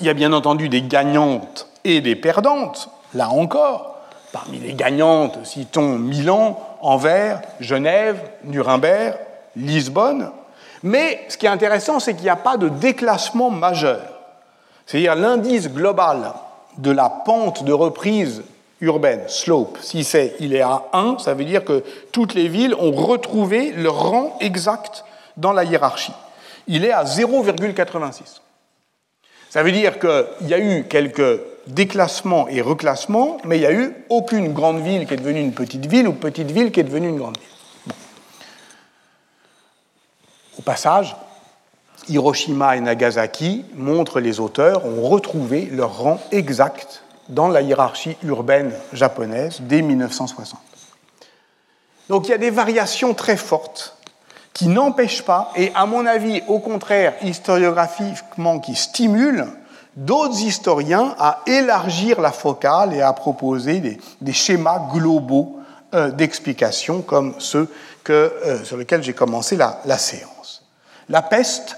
Il y a bien entendu des gagnantes et des perdantes, là encore. Parmi les gagnantes, citons Milan, Anvers, Genève, Nuremberg, Lisbonne. Mais ce qui est intéressant, c'est qu'il n'y a pas de déclassement majeur. C'est-à-dire l'indice global de la pente de reprise urbaine, slope, si c'est il est à 1, ça veut dire que toutes les villes ont retrouvé leur rang exact dans la hiérarchie. Il est à 0,86. Ça veut dire qu'il y a eu quelques déclassements et reclassements, mais il n'y a eu aucune grande ville qui est devenue une petite ville ou petite ville qui est devenue une grande ville. Au passage, Hiroshima et Nagasaki, montrent les auteurs, ont retrouvé leur rang exact dans la hiérarchie urbaine japonaise dès 1960. Donc il y a des variations très fortes qui n'empêche pas, et à mon avis, au contraire, historiographiquement, qui stimule d'autres historiens à élargir la focale et à proposer des, schémas globaux euh, d'explication comme ceux euh, sur lesquels j'ai commencé la, séance. La peste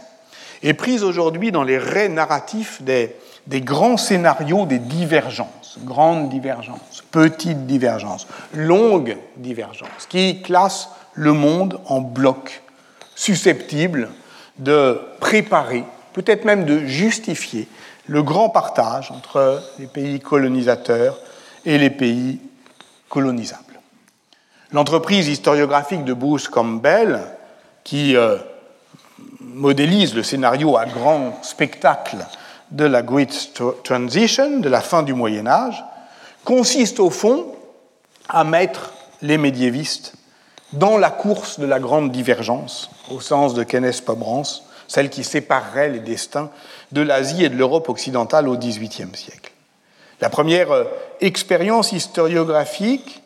est prise aujourd'hui dans les raies narratifs des grands scénarios des divergences, grandes divergences, petites divergences, longues divergences, qui classent le monde en blocs susceptibles de préparer, peut-être même de justifier, le grand partage entre les pays colonisateurs et les pays colonisables. L'entreprise historiographique de Bruce Campbell, qui euh, modélise le scénario à grand spectacle de la Great Transition, de la fin du Moyen Âge, consiste au fond à mettre les médiévistes dans la course de la grande divergence, au sens de Kenneth Pomerance, celle qui séparerait les destins de l'Asie et de l'Europe occidentale au XVIIIe siècle. La première euh, expérience historiographique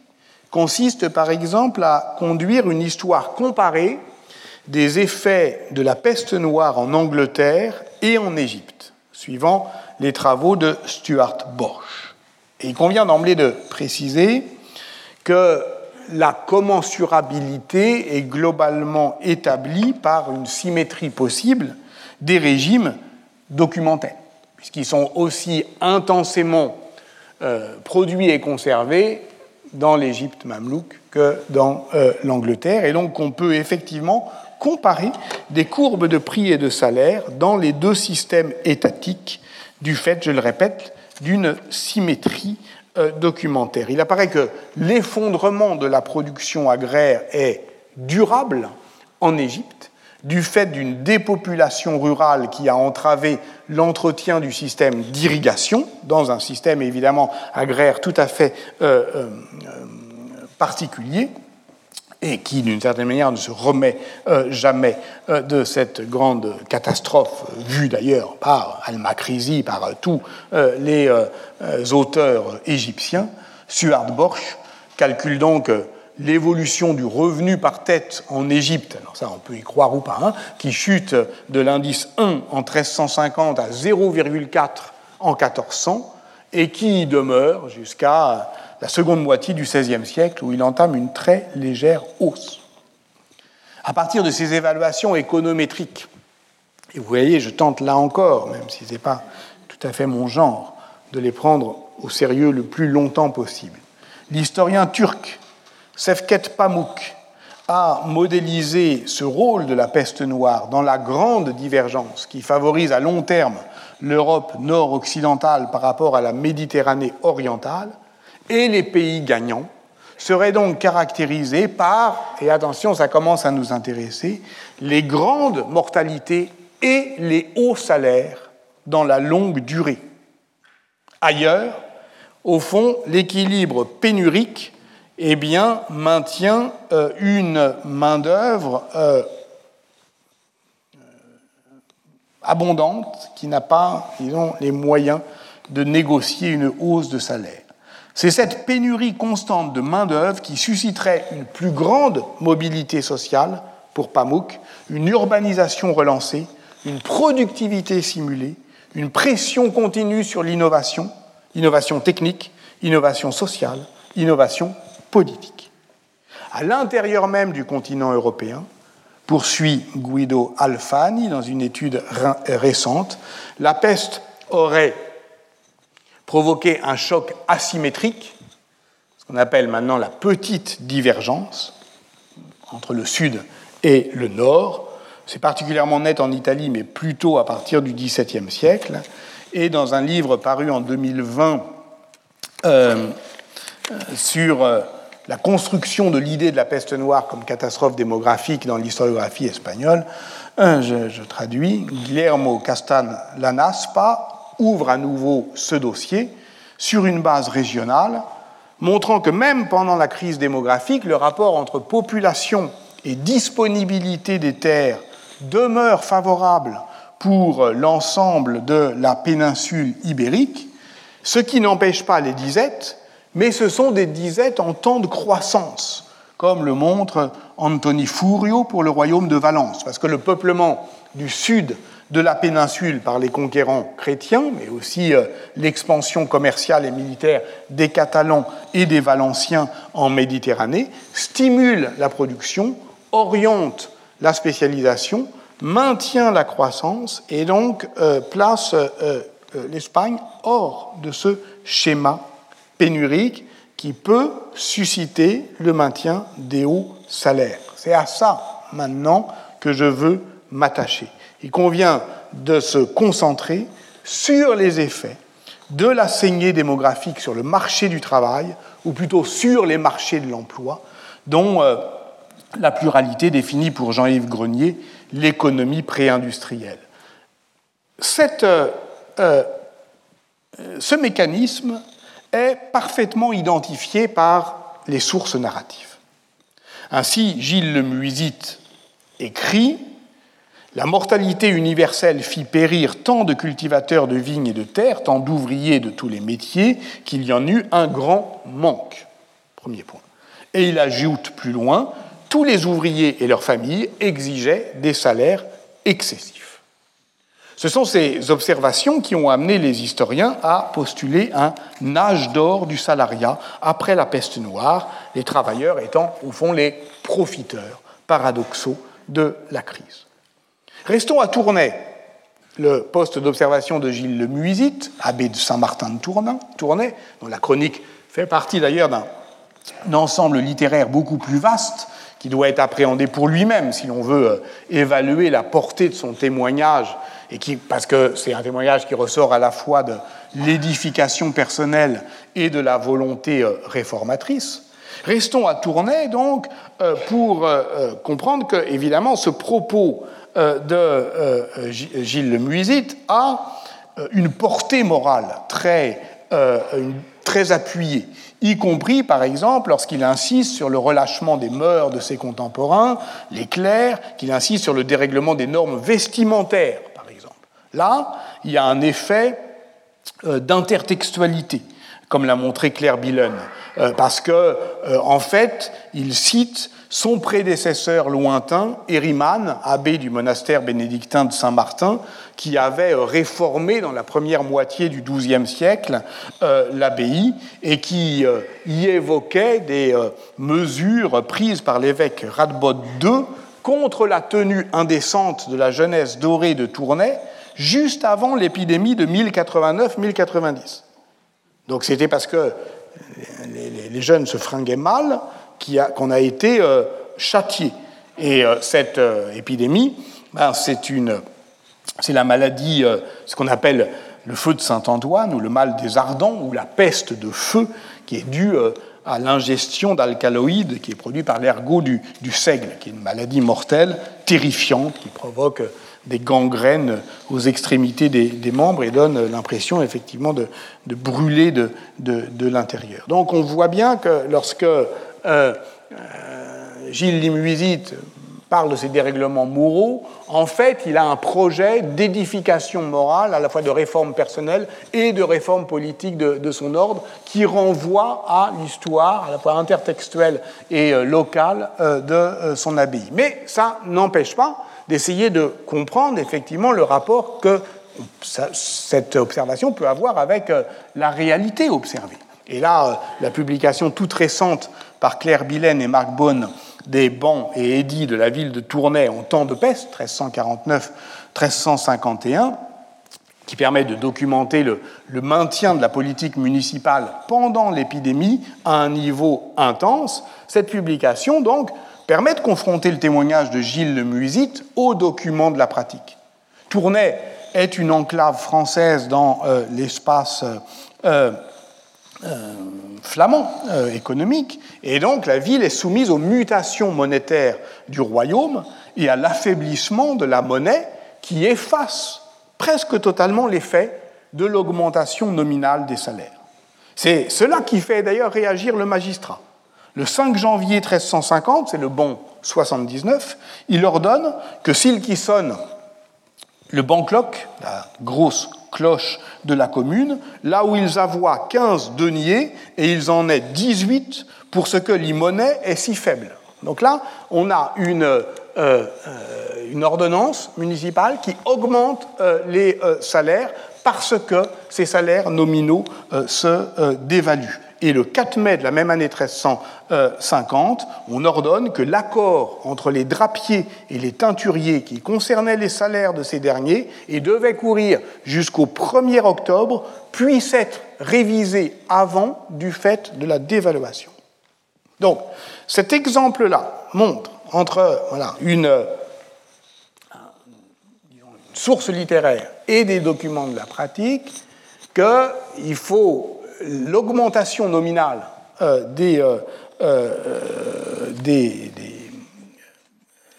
consiste par exemple à conduire une histoire comparée des effets de la peste noire en Angleterre et en Égypte, suivant les travaux de Stuart Borch. Et il convient d'emblée de préciser que la commensurabilité est globalement établie par une symétrie possible des régimes documentaires, puisqu'ils sont aussi intensément euh, produits et conservés dans l'Égypte mamelouk que dans euh, l'Angleterre, et donc on peut effectivement comparer des courbes de prix et de salaire dans les deux systèmes étatiques du fait, je le répète, d'une symétrie documentaire. Il apparaît que l'effondrement de la production agraire est durable en Égypte du fait d'une dépopulation rurale qui a entravé l'entretien du système d'irrigation, dans un système évidemment agraire tout à fait euh, euh, particulier, et qui, d'une certaine manière, ne se remet euh, jamais euh, de cette grande catastrophe, vue d'ailleurs par Al-Makrizi, par euh, tous les auteurs égyptiens. Suard Borch calcule donc l'évolution du revenu par tête en Égypte, alors ça on peut y croire ou pas, hein, qui chute de l'indice 1 en 1350 à 0,4 en 1400, et qui demeure jusqu'à la seconde moitié du XVIe siècle, où il entame une très légère hausse. À partir de ces évaluations économétriques, et vous voyez, je tente là encore, même si ce n'est pas tout à fait mon genre, de les prendre au sérieux le plus longtemps possible. L'historien turc Sefket Pamuk a modélisé ce rôle de la peste noire dans la grande divergence qui favorise à long terme l'Europe nord-occidentale par rapport à la Méditerranée orientale et les pays gagnants seraient donc caractérisés par, et attention, ça commence à nous intéresser, les grandes mortalités et les hauts salaires dans la longue durée. Ailleurs, au fond, l'équilibre pénurique eh bien, maintient euh, une main-d'œuvre euh, abondante qui n'a pas, disons, les moyens de négocier une hausse de salaire. C'est cette pénurie constante de main-d'œuvre qui susciterait une plus grande mobilité sociale pour Pamuk, une urbanisation relancée, une productivité simulée, une pression continue sur l'innovation, innovation technique, innovation sociale, innovation politique. À l'intérieur même du continent européen, poursuit Guido Alfani dans une étude récente, la peste aurait provoqué un choc asymétrique, ce qu'on appelle maintenant la petite divergence entre le sud et le nord. C'est particulièrement net en Italie, mais plutôt à partir du XVIIe siècle. Et dans un livre paru en 2020 euh, sur euh, la construction de l'idée de la peste noire comme catastrophe démographique dans l'historiographie espagnole, je, traduis, Guillermo Castan Lanaspa ouvre à nouveau ce dossier sur une base régionale, montrant que même pendant la crise démographique, le rapport entre population et disponibilité des terres demeure favorable pour l'ensemble de la péninsule ibérique, ce qui n'empêche pas les disettes mais ce sont des disettes en temps de croissance, comme le montre Anthony Furio pour le royaume de Valence, parce que le peuplement du sud de la péninsule par les conquérants chrétiens, mais aussi euh, l'expansion commerciale et militaire des Catalans et des Valenciens en Méditerranée, stimule la production, oriente la spécialisation, maintient la croissance et donc euh, place euh, l'Espagne hors de ce schéma pénurique qui peut susciter le maintien des hauts salaires. C'est à ça maintenant que je veux m'attacher. Il convient de se concentrer sur les effets de la saignée démographique sur le marché du travail, ou plutôt sur les marchés de l'emploi, dont euh, la pluralité définit pour Jean-Yves Grenier l'économie pré-industrielle. Euh, euh, ce mécanisme est parfaitement identifié par les sources narratives. Ainsi, Gilles le Muisite écrit La mortalité universelle fit périr tant de cultivateurs de vignes et de terres, tant d'ouvriers de tous les métiers, qu'il y en eut un grand manque. Premier point. Et il ajoute plus loin Tous les ouvriers et leurs familles exigeaient des salaires excessifs. Ce sont ces observations qui ont amené les historiens à postuler un âge d'or du salariat après la peste noire, les travailleurs étant au fond les profiteurs paradoxaux de la crise. Restons à Tournai, le poste d'observation de Gilles le Muisite, abbé de Saint-Martin de Tournai, dont la chronique fait partie d'ailleurs d'un ensemble littéraire beaucoup plus vaste qui doit être appréhendé pour lui-même si l'on veut euh, évaluer la portée de son témoignage et qui, parce que c'est un témoignage qui ressort à la fois de l'édification personnelle et de la volonté euh, réformatrice. Restons à Tournai, donc, euh, pour comprendre que, évidemment, ce propos de Gilles le Muisite a une portée morale très, très appuyée y compris par exemple lorsqu'il insiste sur le relâchement des mœurs de ses contemporains, les clercs, qu'il insiste sur le dérèglement des normes vestimentaires Là, il y a un effet euh, d'intertextualité, comme l'a montré Claire Billen, euh, parce que, euh, en fait, il cite son prédécesseur lointain, Hériman, abbé du monastère bénédictin de Saint-Martin, qui avait réformé dans la première moitié du XIIe siècle l'abbaye et qui y évoquait des mesures prises par l'évêque Radbod II contre la tenue indécente de la jeunesse dorée de Tournai, juste avant l'épidémie de 1089-1090. Donc c'était parce que les, jeunes se fringuaient mal qu'on a, été euh, châtiés. Et euh, cette euh, épidémie, ben, c'est la maladie, ce qu'on appelle le feu de Saint-Antoine, ou le mal des ardents, ou la peste de feu, qui est due à l'ingestion d'alcaloïdes qui est produit par l'ergot du, du, seigle, qui est une maladie mortelle, terrifiante, qui provoque des gangrènes aux extrémités des, membres et donne l'impression effectivement de, brûler de, l'intérieur. Donc on voit bien que lorsque euh, euh, Gilles Limuisite parle de ces dérèglements moraux, en fait, il a un projet d'édification morale, à la fois de réforme personnelle et de réforme politique de, son ordre, qui renvoie à l'histoire, à la fois intertextuelle et euh, locale, de son abbaye. Mais ça n'empêche pas d'essayer de comprendre effectivement le rapport que cette observation peut avoir avec la réalité observée. Et là, la publication toute récente par Claire Billen et Marc Bonne des bans et édits de la ville de Tournai en temps de peste, 1349-1351, qui permet de documenter le, maintien de la politique municipale pendant l'épidémie à un niveau intense, cette publication donc permet de confronter le témoignage de Gilles le Muisite aux documents de la pratique. Tournai est une enclave française dans euh, l'espace euh, euh, flamand euh, économique, et donc la ville est soumise aux mutations monétaires du royaume et à l'affaiblissement de la monnaie qui efface presque totalement l'effet de l'augmentation nominale des salaires. C'est cela qui fait d'ailleurs réagir le magistrat. Le 5 janvier 1350, c'est le bon 79, il ordonne que s'il qui sonne le bancloc, la grosse cloche de la commune, là où ils avoient 15 deniers et ils en aient 18 pour ce que l'immonnaie est si faible. Donc là, on a une, euh, euh, ordonnance municipale qui augmente euh, les salaires parce que ces salaires nominaux se dévaluent. Et le 4 mai de la même année 1350, on ordonne que l'accord entre les drapiers et les teinturiers qui concernait les salaires de ces derniers et devait courir jusqu'au 1er octobre puisse être révisé avant du fait de la dévaluation. Donc, cet exemple-là montre entre une source littéraire et des documents de la pratique qu'il faut l'augmentation nominale euh, euh, euh, des,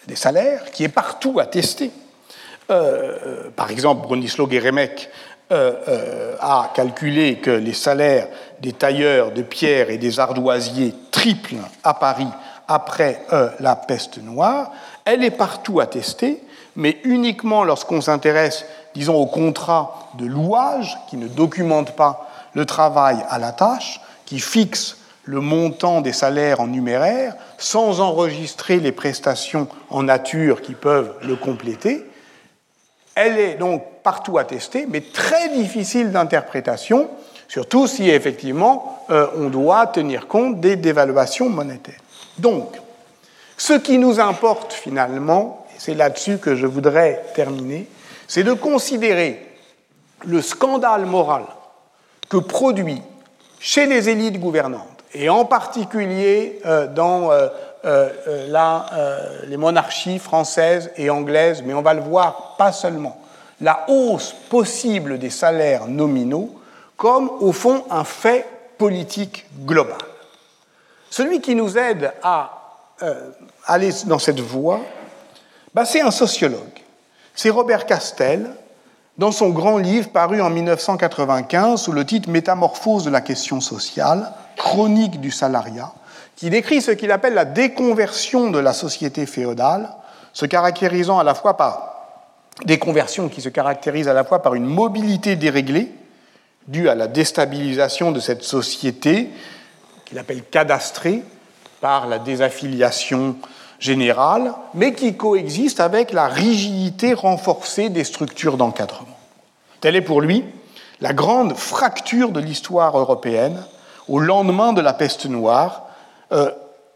des, salaires, qui est partout attestée. par exemple, Bronislo Geremek a calculé que les salaires des tailleurs de pierre et des ardoisiers triplent à Paris après la peste noire. Elle est partout attestée, mais uniquement lorsqu'on s'intéresse, disons, au contrat de louage, qui ne documente pas le travail à la tâche, qui fixe le montant des salaires en numéraire, sans enregistrer les prestations en nature qui peuvent le compléter. Elle est donc partout attestée, mais très difficile d'interprétation, surtout si effectivement euh, on doit tenir compte des dévaluations monétaires. Donc, ce qui nous importe finalement, et c'est là-dessus que je voudrais terminer, c'est de considérer le scandale moral que produit chez les élites gouvernantes, et en particulier euh, dans euh, euh, les monarchies françaises et anglaises, mais on va le voir pas seulement, la hausse possible des salaires nominaux comme au fond un fait politique global. Celui qui nous aide à aller dans cette voie, bah, c'est un sociologue. C'est Robert Castel, dans son grand livre paru en 1995 sous le titre Métamorphose de la question sociale, chronique du salariat, qui décrit ce qu'il appelle la déconversion de la société féodale, se caractérisant à la fois par des conversions qui se caractérisent à la fois par une mobilité déréglée, due à la déstabilisation de cette société, qu'il appelle cadastrée, par la désaffiliation générale, mais qui coexiste avec la rigidité renforcée des structures d'encadrement. Telle est pour lui la grande fracture de l'histoire européenne au lendemain de la peste noire, euh,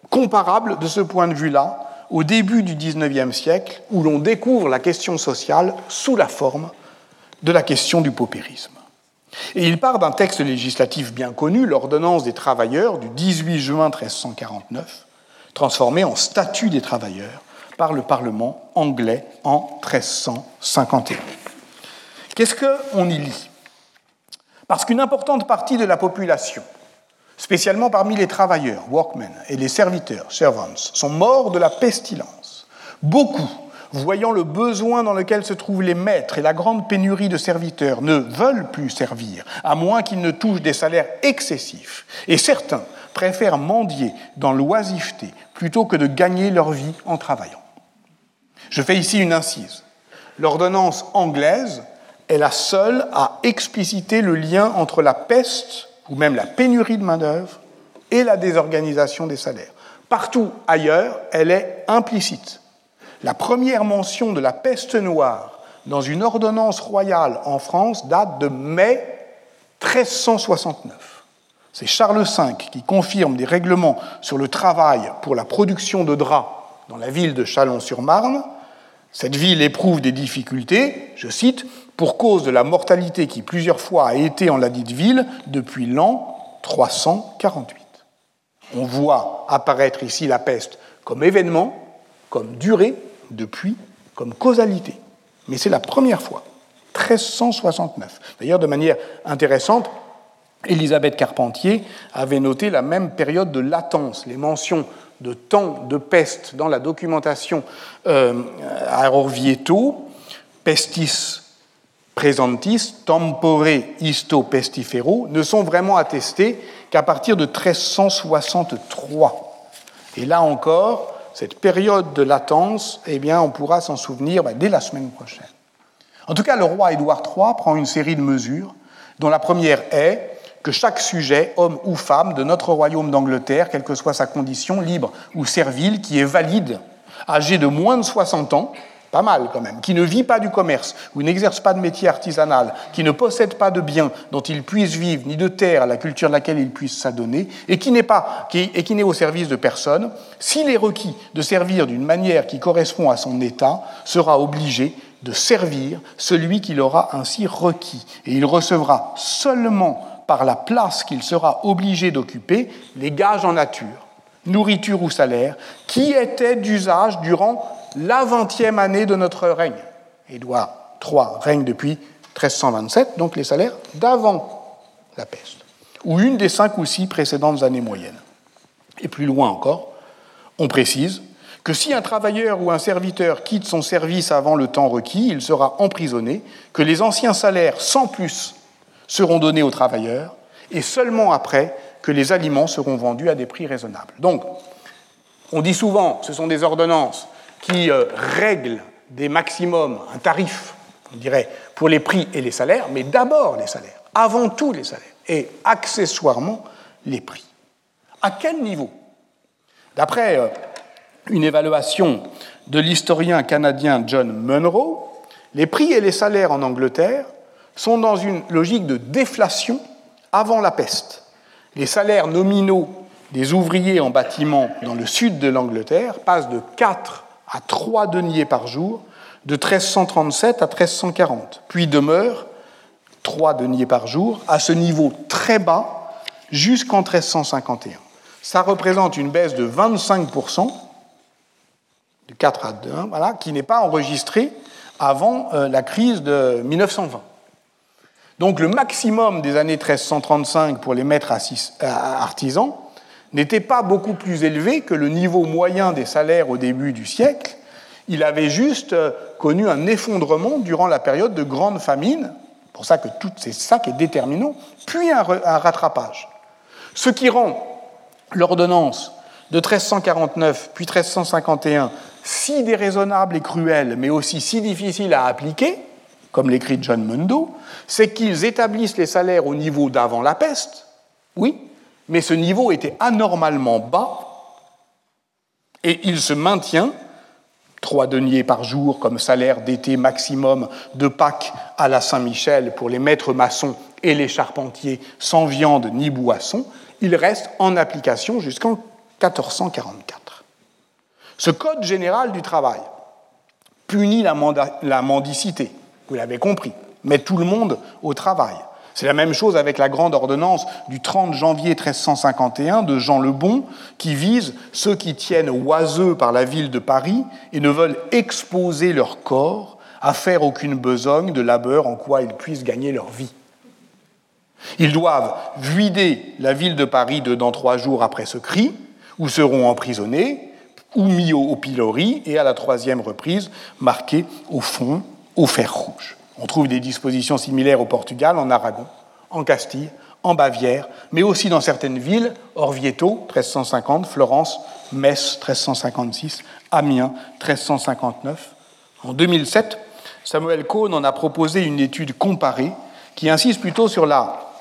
comparable de ce point de vue-là au début du XIXe siècle, où l'on découvre la question sociale sous la forme de la question du paupérisme. Et il part d'un texte législatif bien connu, l'ordonnance des travailleurs du 18 juin 1349, transformé en statut des travailleurs par le Parlement anglais en 1351. Qu'est-ce qu'on y lit? Parce qu'une importante partie de la population, spécialement parmi les travailleurs, workmen, et les serviteurs, servants, sont morts de la pestilence. Beaucoup voyant le besoin dans lequel se trouvent les maîtres et la grande pénurie de serviteurs, ne veulent plus servir, à moins qu'ils ne touchent des salaires excessifs. Et certains préfèrent mendier dans l'oisiveté plutôt que de gagner leur vie en travaillant. Je fais ici une incise. L'ordonnance anglaise est la seule à expliciter le lien entre la peste, ou même la pénurie de main-d'œuvre, et la désorganisation des salaires. Partout ailleurs, elle est implicite. La première mention de la peste noire dans une ordonnance royale en France date de mai 1369. C'est Charles V qui confirme des règlements sur le travail pour la production de draps dans la ville de Chalon-sur-Marne. Cette ville éprouve des difficultés, je cite, pour cause de la mortalité qui plusieurs fois a été en la dite ville depuis l'an 348. On voit apparaître ici la peste comme événement, comme durée, depuis, comme causalité. Mais c'est la première fois, 1369. D'ailleurs, de manière intéressante, Élisabeth Carpentier avait noté la même période de latence, les mentions de temps de peste dans la documentation euh, à Orvieto, pestis presentis, tempore isto pestifero, ne sont vraiment attestées qu'à partir de 1363. Et là encore, cette période de latence, eh bien, on pourra s'en souvenir bah, dès la semaine prochaine. En tout cas, le roi Édouard III prend une série de mesures, dont la première est que chaque sujet, homme ou femme, de notre royaume d'Angleterre, quelle que soit sa condition, libre ou servile, qui est valide, âgé de moins de 60 ans, pas mal quand même, qui ne vit pas du commerce ou n'exerce pas de métier artisanal, qui ne possède pas de biens dont il puisse vivre, ni de terre à la culture de laquelle il puisse s'adonner, et qui n'est pas et qui n'est au service de personne, s'il est requis de servir d'une manière qui correspond à son état, sera obligé de servir celui qui l'aura ainsi requis, et il recevra seulement par la place qu'il sera obligé d'occuper les gages en nature, nourriture ou salaire, qui étaient d'usage durant la vingtième année de notre règne. Édouard III règne depuis 1327, donc les salaires d'avant la peste, ou une des cinq ou six précédentes années moyennes. Et plus loin encore, on précise que si un travailleur ou un serviteur quitte son service avant le temps requis, il sera emprisonné, que les anciens salaires sans plus seront donnés aux travailleurs, et seulement après que les aliments seront vendus à des prix raisonnables. Donc, on dit souvent, ce sont des ordonnances qui euh, règlent des maximums, un tarif, on dirait, pour les prix et les salaires, mais d'abord les salaires, avant tout les salaires, et accessoirement les prix. À quel niveau? D'après euh, une évaluation de l'historien canadien John Munro, les prix et les salaires en Angleterre sont dans une logique de déflation avant la peste. Les salaires nominaux des ouvriers en bâtiment dans le sud de l'Angleterre passent de 4 à 3 deniers par jour de 1337 à 1340, puis demeurent 3 deniers par jour à ce niveau très bas jusqu'en 1351. Ça représente une baisse de 25%, de 4 à 2, voilà, qui n'est pas enregistrée avant euh, la crise de 1920. Donc le maximum des années 1335 pour les maîtres artisans n'était pas beaucoup plus élevé que le niveau moyen des salaires au début du siècle. Il avait juste euh, connu un effondrement durant la période de grande famine, pour ça que c'est ça qui est déterminant, puis un, un rattrapage. Ce qui rend l'ordonnance de 1349 puis 1351 si déraisonnable et cruelle, mais aussi si difficile à appliquer, comme l'écrit John Mundo, c'est qu'ils établissent les salaires au niveau d'avant la peste, oui, mais ce niveau était anormalement bas et il se maintient, trois deniers par jour comme salaire d'été maximum de Pâques à la Saint-Michel pour les maîtres maçons et les charpentiers sans viande ni boisson, il reste en application jusqu'en 1444. Ce Code général du travail punit la mendicité, vous l'avez compris, met tout le monde au travail. C'est la même chose avec la grande ordonnance du 30 janvier 1351 de Jean le Bon, qui vise ceux qui tiennent oiseux par la ville de Paris et ne veulent exposer leur corps à faire aucune besogne de labeur en quoi ils puissent gagner leur vie. Ils doivent vider la ville de Paris de dans trois jours après ce cri, ou seront emprisonnés, ou mis au, pilori, et à la troisième reprise, marqué au fond au fer rouge. On trouve des dispositions similaires au Portugal, en Aragon, en Castille, en Bavière, mais aussi dans certaines villes, Orvieto, 1350, Florence, Metz, 1356, Amiens, 1359. En 2007, Samuel Cohn en a proposé une étude comparée qui insiste plutôt sur la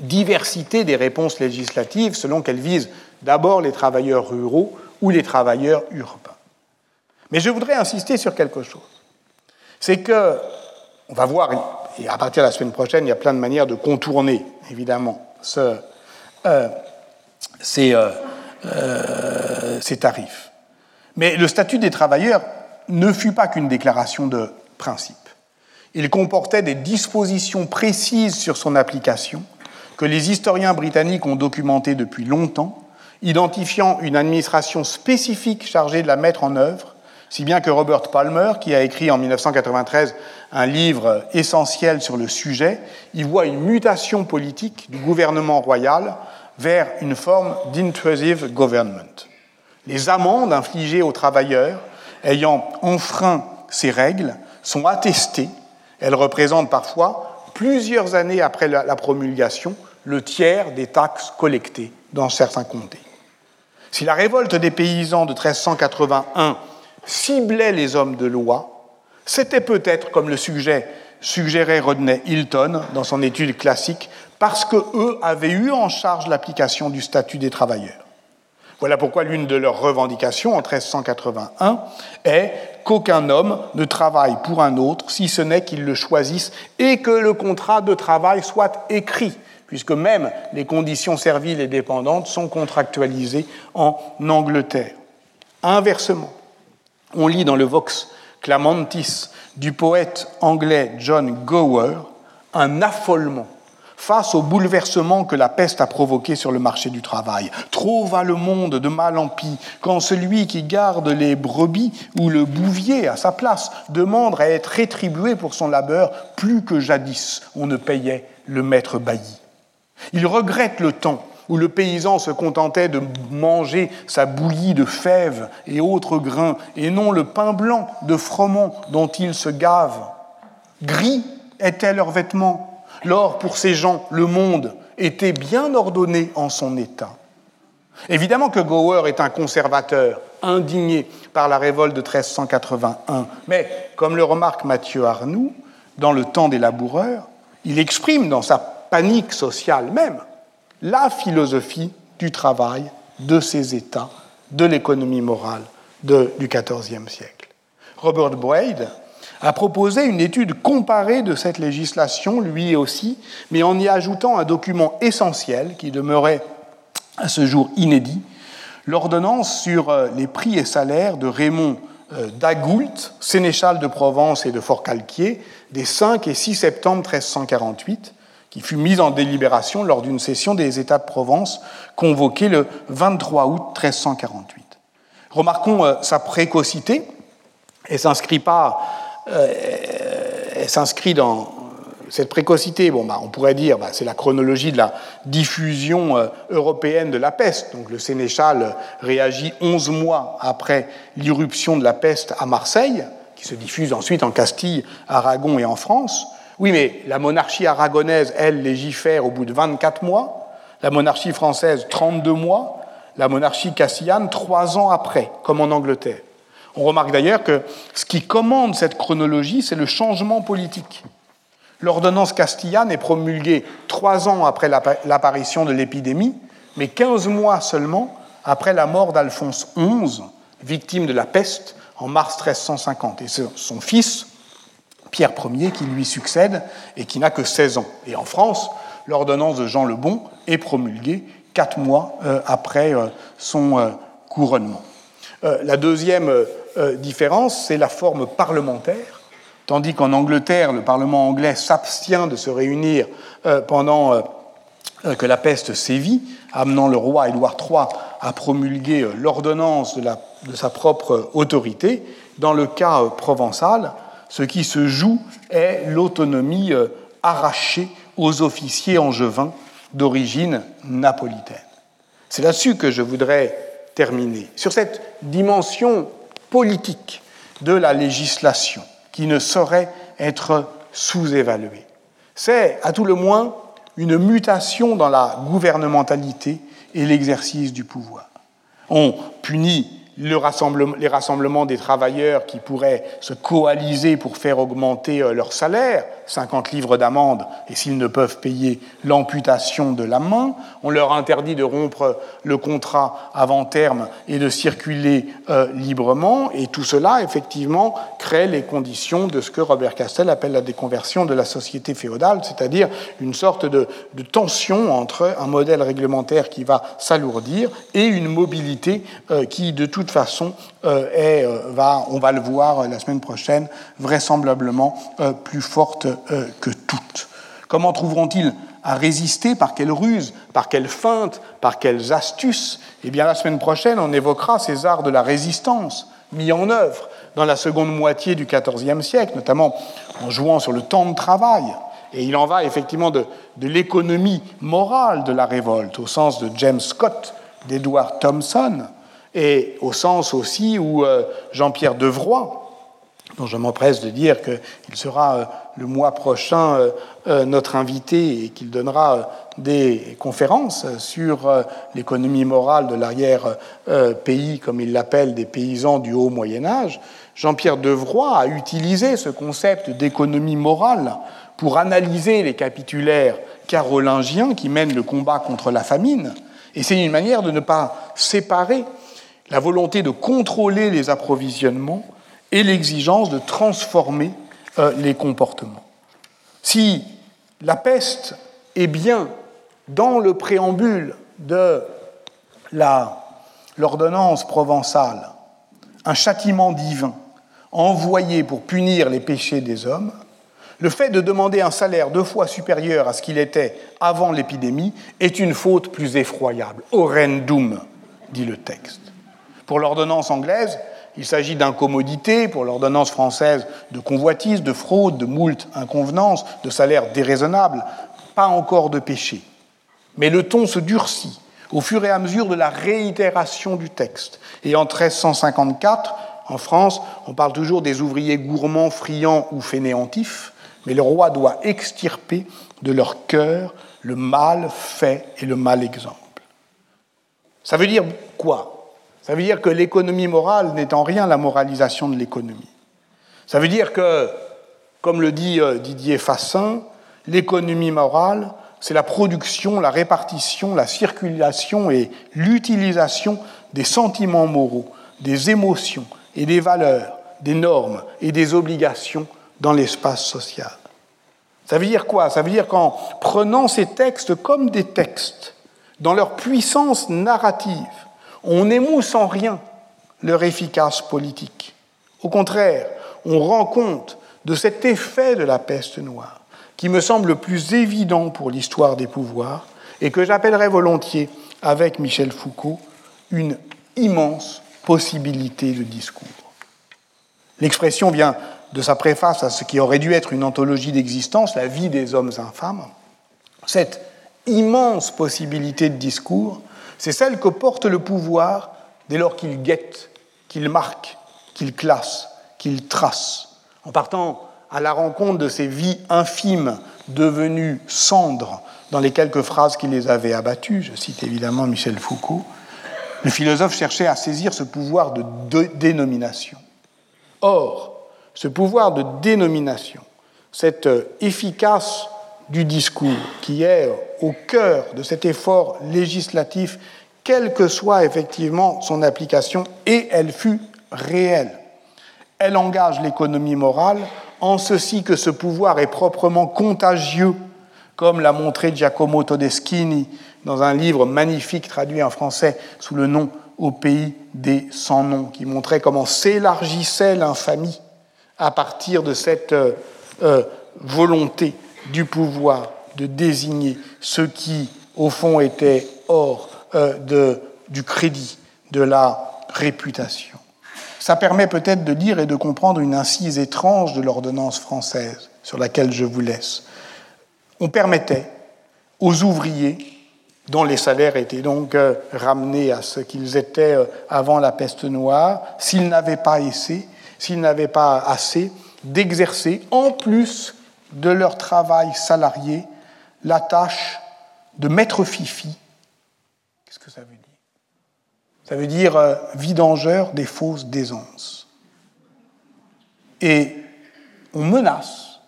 diversité des réponses législatives selon qu'elles visent d'abord les travailleurs ruraux ou les travailleurs urbains. Mais je voudrais insister sur quelque chose. C'est que, on va voir, et à partir de la semaine prochaine, il y a plein de manières de contourner, évidemment, euh, euh, euh, ces tarifs. Mais le statut des travailleurs ne fut pas qu'une déclaration de principe. Il comportait des dispositions précises sur son application que les historiens britanniques ont documentées depuis longtemps, identifiant une administration spécifique chargée de la mettre en œuvre, si bien que Robert Palmer, qui a écrit en 1993 un livre essentiel sur le sujet, y voit une mutation politique du gouvernement royal vers une forme d'intrusive government. Les amendes infligées aux travailleurs ayant enfreint ces règles sont attestées elles représentent parfois, plusieurs années après la promulgation, le tiers des taxes collectées dans certains comtés. Si la révolte des paysans de 1381 ciblait les hommes de loi, c'était peut-être, comme le suggérait Rodney Hilton dans son étude classique, parce qu'eux avaient eu en charge l'application du statut des travailleurs. Voilà pourquoi l'une de leurs revendications en 1381 est qu'aucun homme ne travaille pour un autre si ce n'est qu'il le choisisse et que le contrat de travail soit écrit, puisque même les conditions serviles et dépendantes sont contractualisées en Angleterre. Inversement, on lit dans le Vox Clamantis du poète anglais John Gower un affolement face au bouleversement que la peste a provoqué sur le marché du travail. Trop va le monde de mal en pis quand celui qui garde les brebis ou le bouvier à sa place demande à être rétribué pour son labeur plus que jadis on ne payait le maître bailli. Il regrette le temps où le paysan se contentait de manger sa bouillie de fèves et autres grains, et non le pain blanc de froment dont il se gave. Gris étaient leurs vêtements, Lors, pour ces gens, le monde était bien ordonné en son état. Évidemment que Gower est un conservateur, indigné par la révolte de 1381, mais comme le remarque Mathieu Arnoux, dans Le temps des laboureurs, il exprime dans sa panique sociale même la philosophie du travail, de ses États, de l'économie morale du XIVe siècle. Robert Boyd, a proposé une étude comparée de cette législation, lui aussi, mais en y ajoutant un document essentiel qui demeurait à ce jour inédit, l'ordonnance sur euh, les prix et salaires de Raymond euh, d'Agoult, sénéchal de Provence et de Fort-Calquier, des 5 et 6 septembre 1348, qui fut mise en délibération lors d'une session des États de Provence convoquée le 23 août 1348. Remarquons euh, sa précocité, et s'inscrit pas euh, elle s'inscrit dans cette précocité. Bon, bah, on pourrait dire, bah, c'est la chronologie de la diffusion euh, européenne de la peste. Donc, le sénéchal réagit 11 mois après l'irruption de la peste à Marseille, qui se diffuse ensuite en Castille, Aragon et en France. Oui, mais la monarchie aragonaise, elle, légifère au bout de 24 mois, la monarchie française, 32 mois, la monarchie castillane, trois ans après, comme en Angleterre. On remarque d'ailleurs que ce qui commande cette chronologie, c'est le changement politique. L'ordonnance castillane est promulguée trois ans après l'apparition de l'épidémie, mais quinze mois seulement après la mort d'Alphonse XI, victime de la peste, en mars 1350. Et son fils, Pierre Ier, qui lui succède et qui n'a que 16 ans. Et en France, l'ordonnance de Jean le Bon est promulguée quatre mois euh, après euh, son euh, couronnement. La deuxième différence, c'est la forme parlementaire, tandis qu'en Angleterre, le Parlement anglais s'abstient de se réunir pendant que la peste sévit, amenant le roi Édouard III à promulguer l'ordonnance de, de, sa propre autorité. Dans le cas provençal, ce qui se joue est l'autonomie arrachée aux officiers angevins d'origine napolitaine. C'est là-dessus que je voudrais terminer sur cette dimension politique de la législation qui ne saurait être sous-évaluée. C'est, à tout le moins, une mutation dans la gouvernementalité et l'exercice du pouvoir. On punit les rassemblements des travailleurs qui pourraient se coaliser pour faire augmenter euh, leur salaire, 50 livres d'amende, et s'ils ne peuvent payer, l'amputation de la main. On leur interdit de rompre le contrat avant terme et de circuler euh, librement. Et tout cela, effectivement, crée les conditions de ce que Robert Castel appelle la déconversion de la société féodale, c'est-à-dire une sorte de, tension entre un modèle réglementaire qui va s'alourdir et une mobilité euh, qui, de toute façon, euh, est, va, on va le voir la semaine prochaine, vraisemblablement plus forte que toutes. Comment trouveront-ils à résister? Par quelle ruse? Par quelle feinte? Par quelles astuces? Eh bien, la semaine prochaine, on évoquera ces arts de la résistance mis en œuvre dans la seconde moitié du XIVe siècle, notamment en jouant sur le temps de travail. Et il en va effectivement de, l'économie morale de la révolte, au sens de James Scott, d'Edward Thompson, et au sens aussi où euh, Jean-Pierre Devroy, dont je m'empresse de dire qu'il sera euh, le mois prochain euh, euh, notre invité et qu'il donnera des conférences sur l'économie morale de l'arrière-pays, comme il l'appelle, des paysans du haut Moyen Âge, Jean-Pierre Devroy a utilisé ce concept d'économie morale pour analyser les capitulaires carolingiens qui mènent le combat contre la famine. Et c'est une manière de ne pas séparer la volonté de contrôler les approvisionnements et l'exigence de transformer euh, les comportements. Si la peste est bien dans le préambule de l'ordonnance provençale un châtiment divin envoyé pour punir les péchés des hommes, le fait de demander un salaire deux fois supérieur à ce qu'il était avant l'épidémie est une faute plus effroyable. Horrendum, dit le texte. Pour l'ordonnance anglaise, il s'agit d'incommodité pour l'ordonnance française, de convoitise, de fraude, de moult inconvenances, de salaires déraisonnables, pas encore de péché. Mais le ton se durcit au fur et à mesure de la réitération du texte. Et en 1354, en France, on parle toujours des ouvriers gourmands, friands ou fainéantifs, mais le roi doit extirper de leur cœur le mal fait et le mal exemple. Ça veut dire quoi? Ça veut dire que l'économie morale n'est en rien la moralisation de l'économie. Ça veut dire que, comme le dit euh, Didier Fassin, l'économie morale, c'est la production, la répartition, la circulation et l'utilisation des sentiments moraux, des émotions et des valeurs, des normes et des obligations dans l'espace social. Ça veut dire quoi? Ça veut dire qu'en prenant ces textes comme des textes, dans leur puissance narrative, on n'émousse en rien leur efficace politique. Au contraire, on rend compte de cet effet de la peste noire qui me semble le plus évident pour l'histoire des pouvoirs et que j'appellerais volontiers, avec Michel Foucault, une immense possibilité de discours. L'expression vient de sa préface à ce qui aurait dû être une anthologie d'existence, la vie des hommes infâmes. Cette immense possibilité de discours, c'est celle que porte le pouvoir dès lors qu'il guette, qu'il marque, qu'il classe, qu'il trace, en partant à la rencontre de ces vies infimes devenues cendres dans les quelques phrases qui les avaient abattues, je cite évidemment Michel Foucault, le philosophe cherchait à saisir ce pouvoir de dénomination. Or, ce pouvoir de dénomination, cette efficace du discours qui est au cœur de cet effort législatif, quelle que soit effectivement son application, et elle fut réelle. Elle engage l'économie morale en ceci que ce pouvoir est proprement contagieux, comme l'a montré Giacomo Todeschini dans un livre magnifique traduit en français sous le nom Au pays des sans noms, qui montrait comment s'élargissait l'infamie à partir de cette euh, euh, volonté du pouvoir de désigner ceux qui, au fond, étaient hors euh, du crédit, de la réputation. Ça permet peut-être de lire et de comprendre une incise étrange de l'ordonnance française sur laquelle je vous laisse. On permettait aux ouvriers dont les salaires étaient donc euh, ramenés à ce qu'ils étaient euh, avant la peste noire, s'ils n'avaient pas essayé, s'ils n'avaient pas assez d'exercer, en plus de leur travail salarié, la tâche de maître fifi. Qu'est-ce que ça veut dire? Ça veut dire euh, vidangeur des fausses d'aisance. Et on menace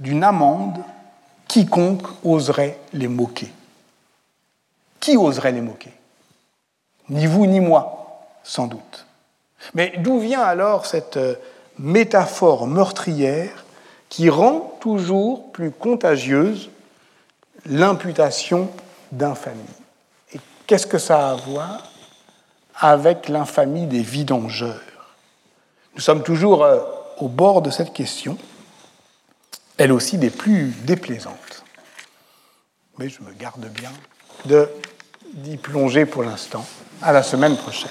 d'une amende quiconque oserait les moquer. Qui oserait les moquer? Ni vous ni moi, sans doute. Mais d'où vient alors cette euh, métaphore meurtrière qui rend toujours plus contagieuse l'imputation d'infamie Et qu'est-ce que ça a à voir avec l'infamie des vidangeurs? Nous sommes toujours euh, au bord de cette question, elle aussi des plus déplaisantes. Mais je me garde bien d'y plonger pour l'instant. À la semaine prochaine.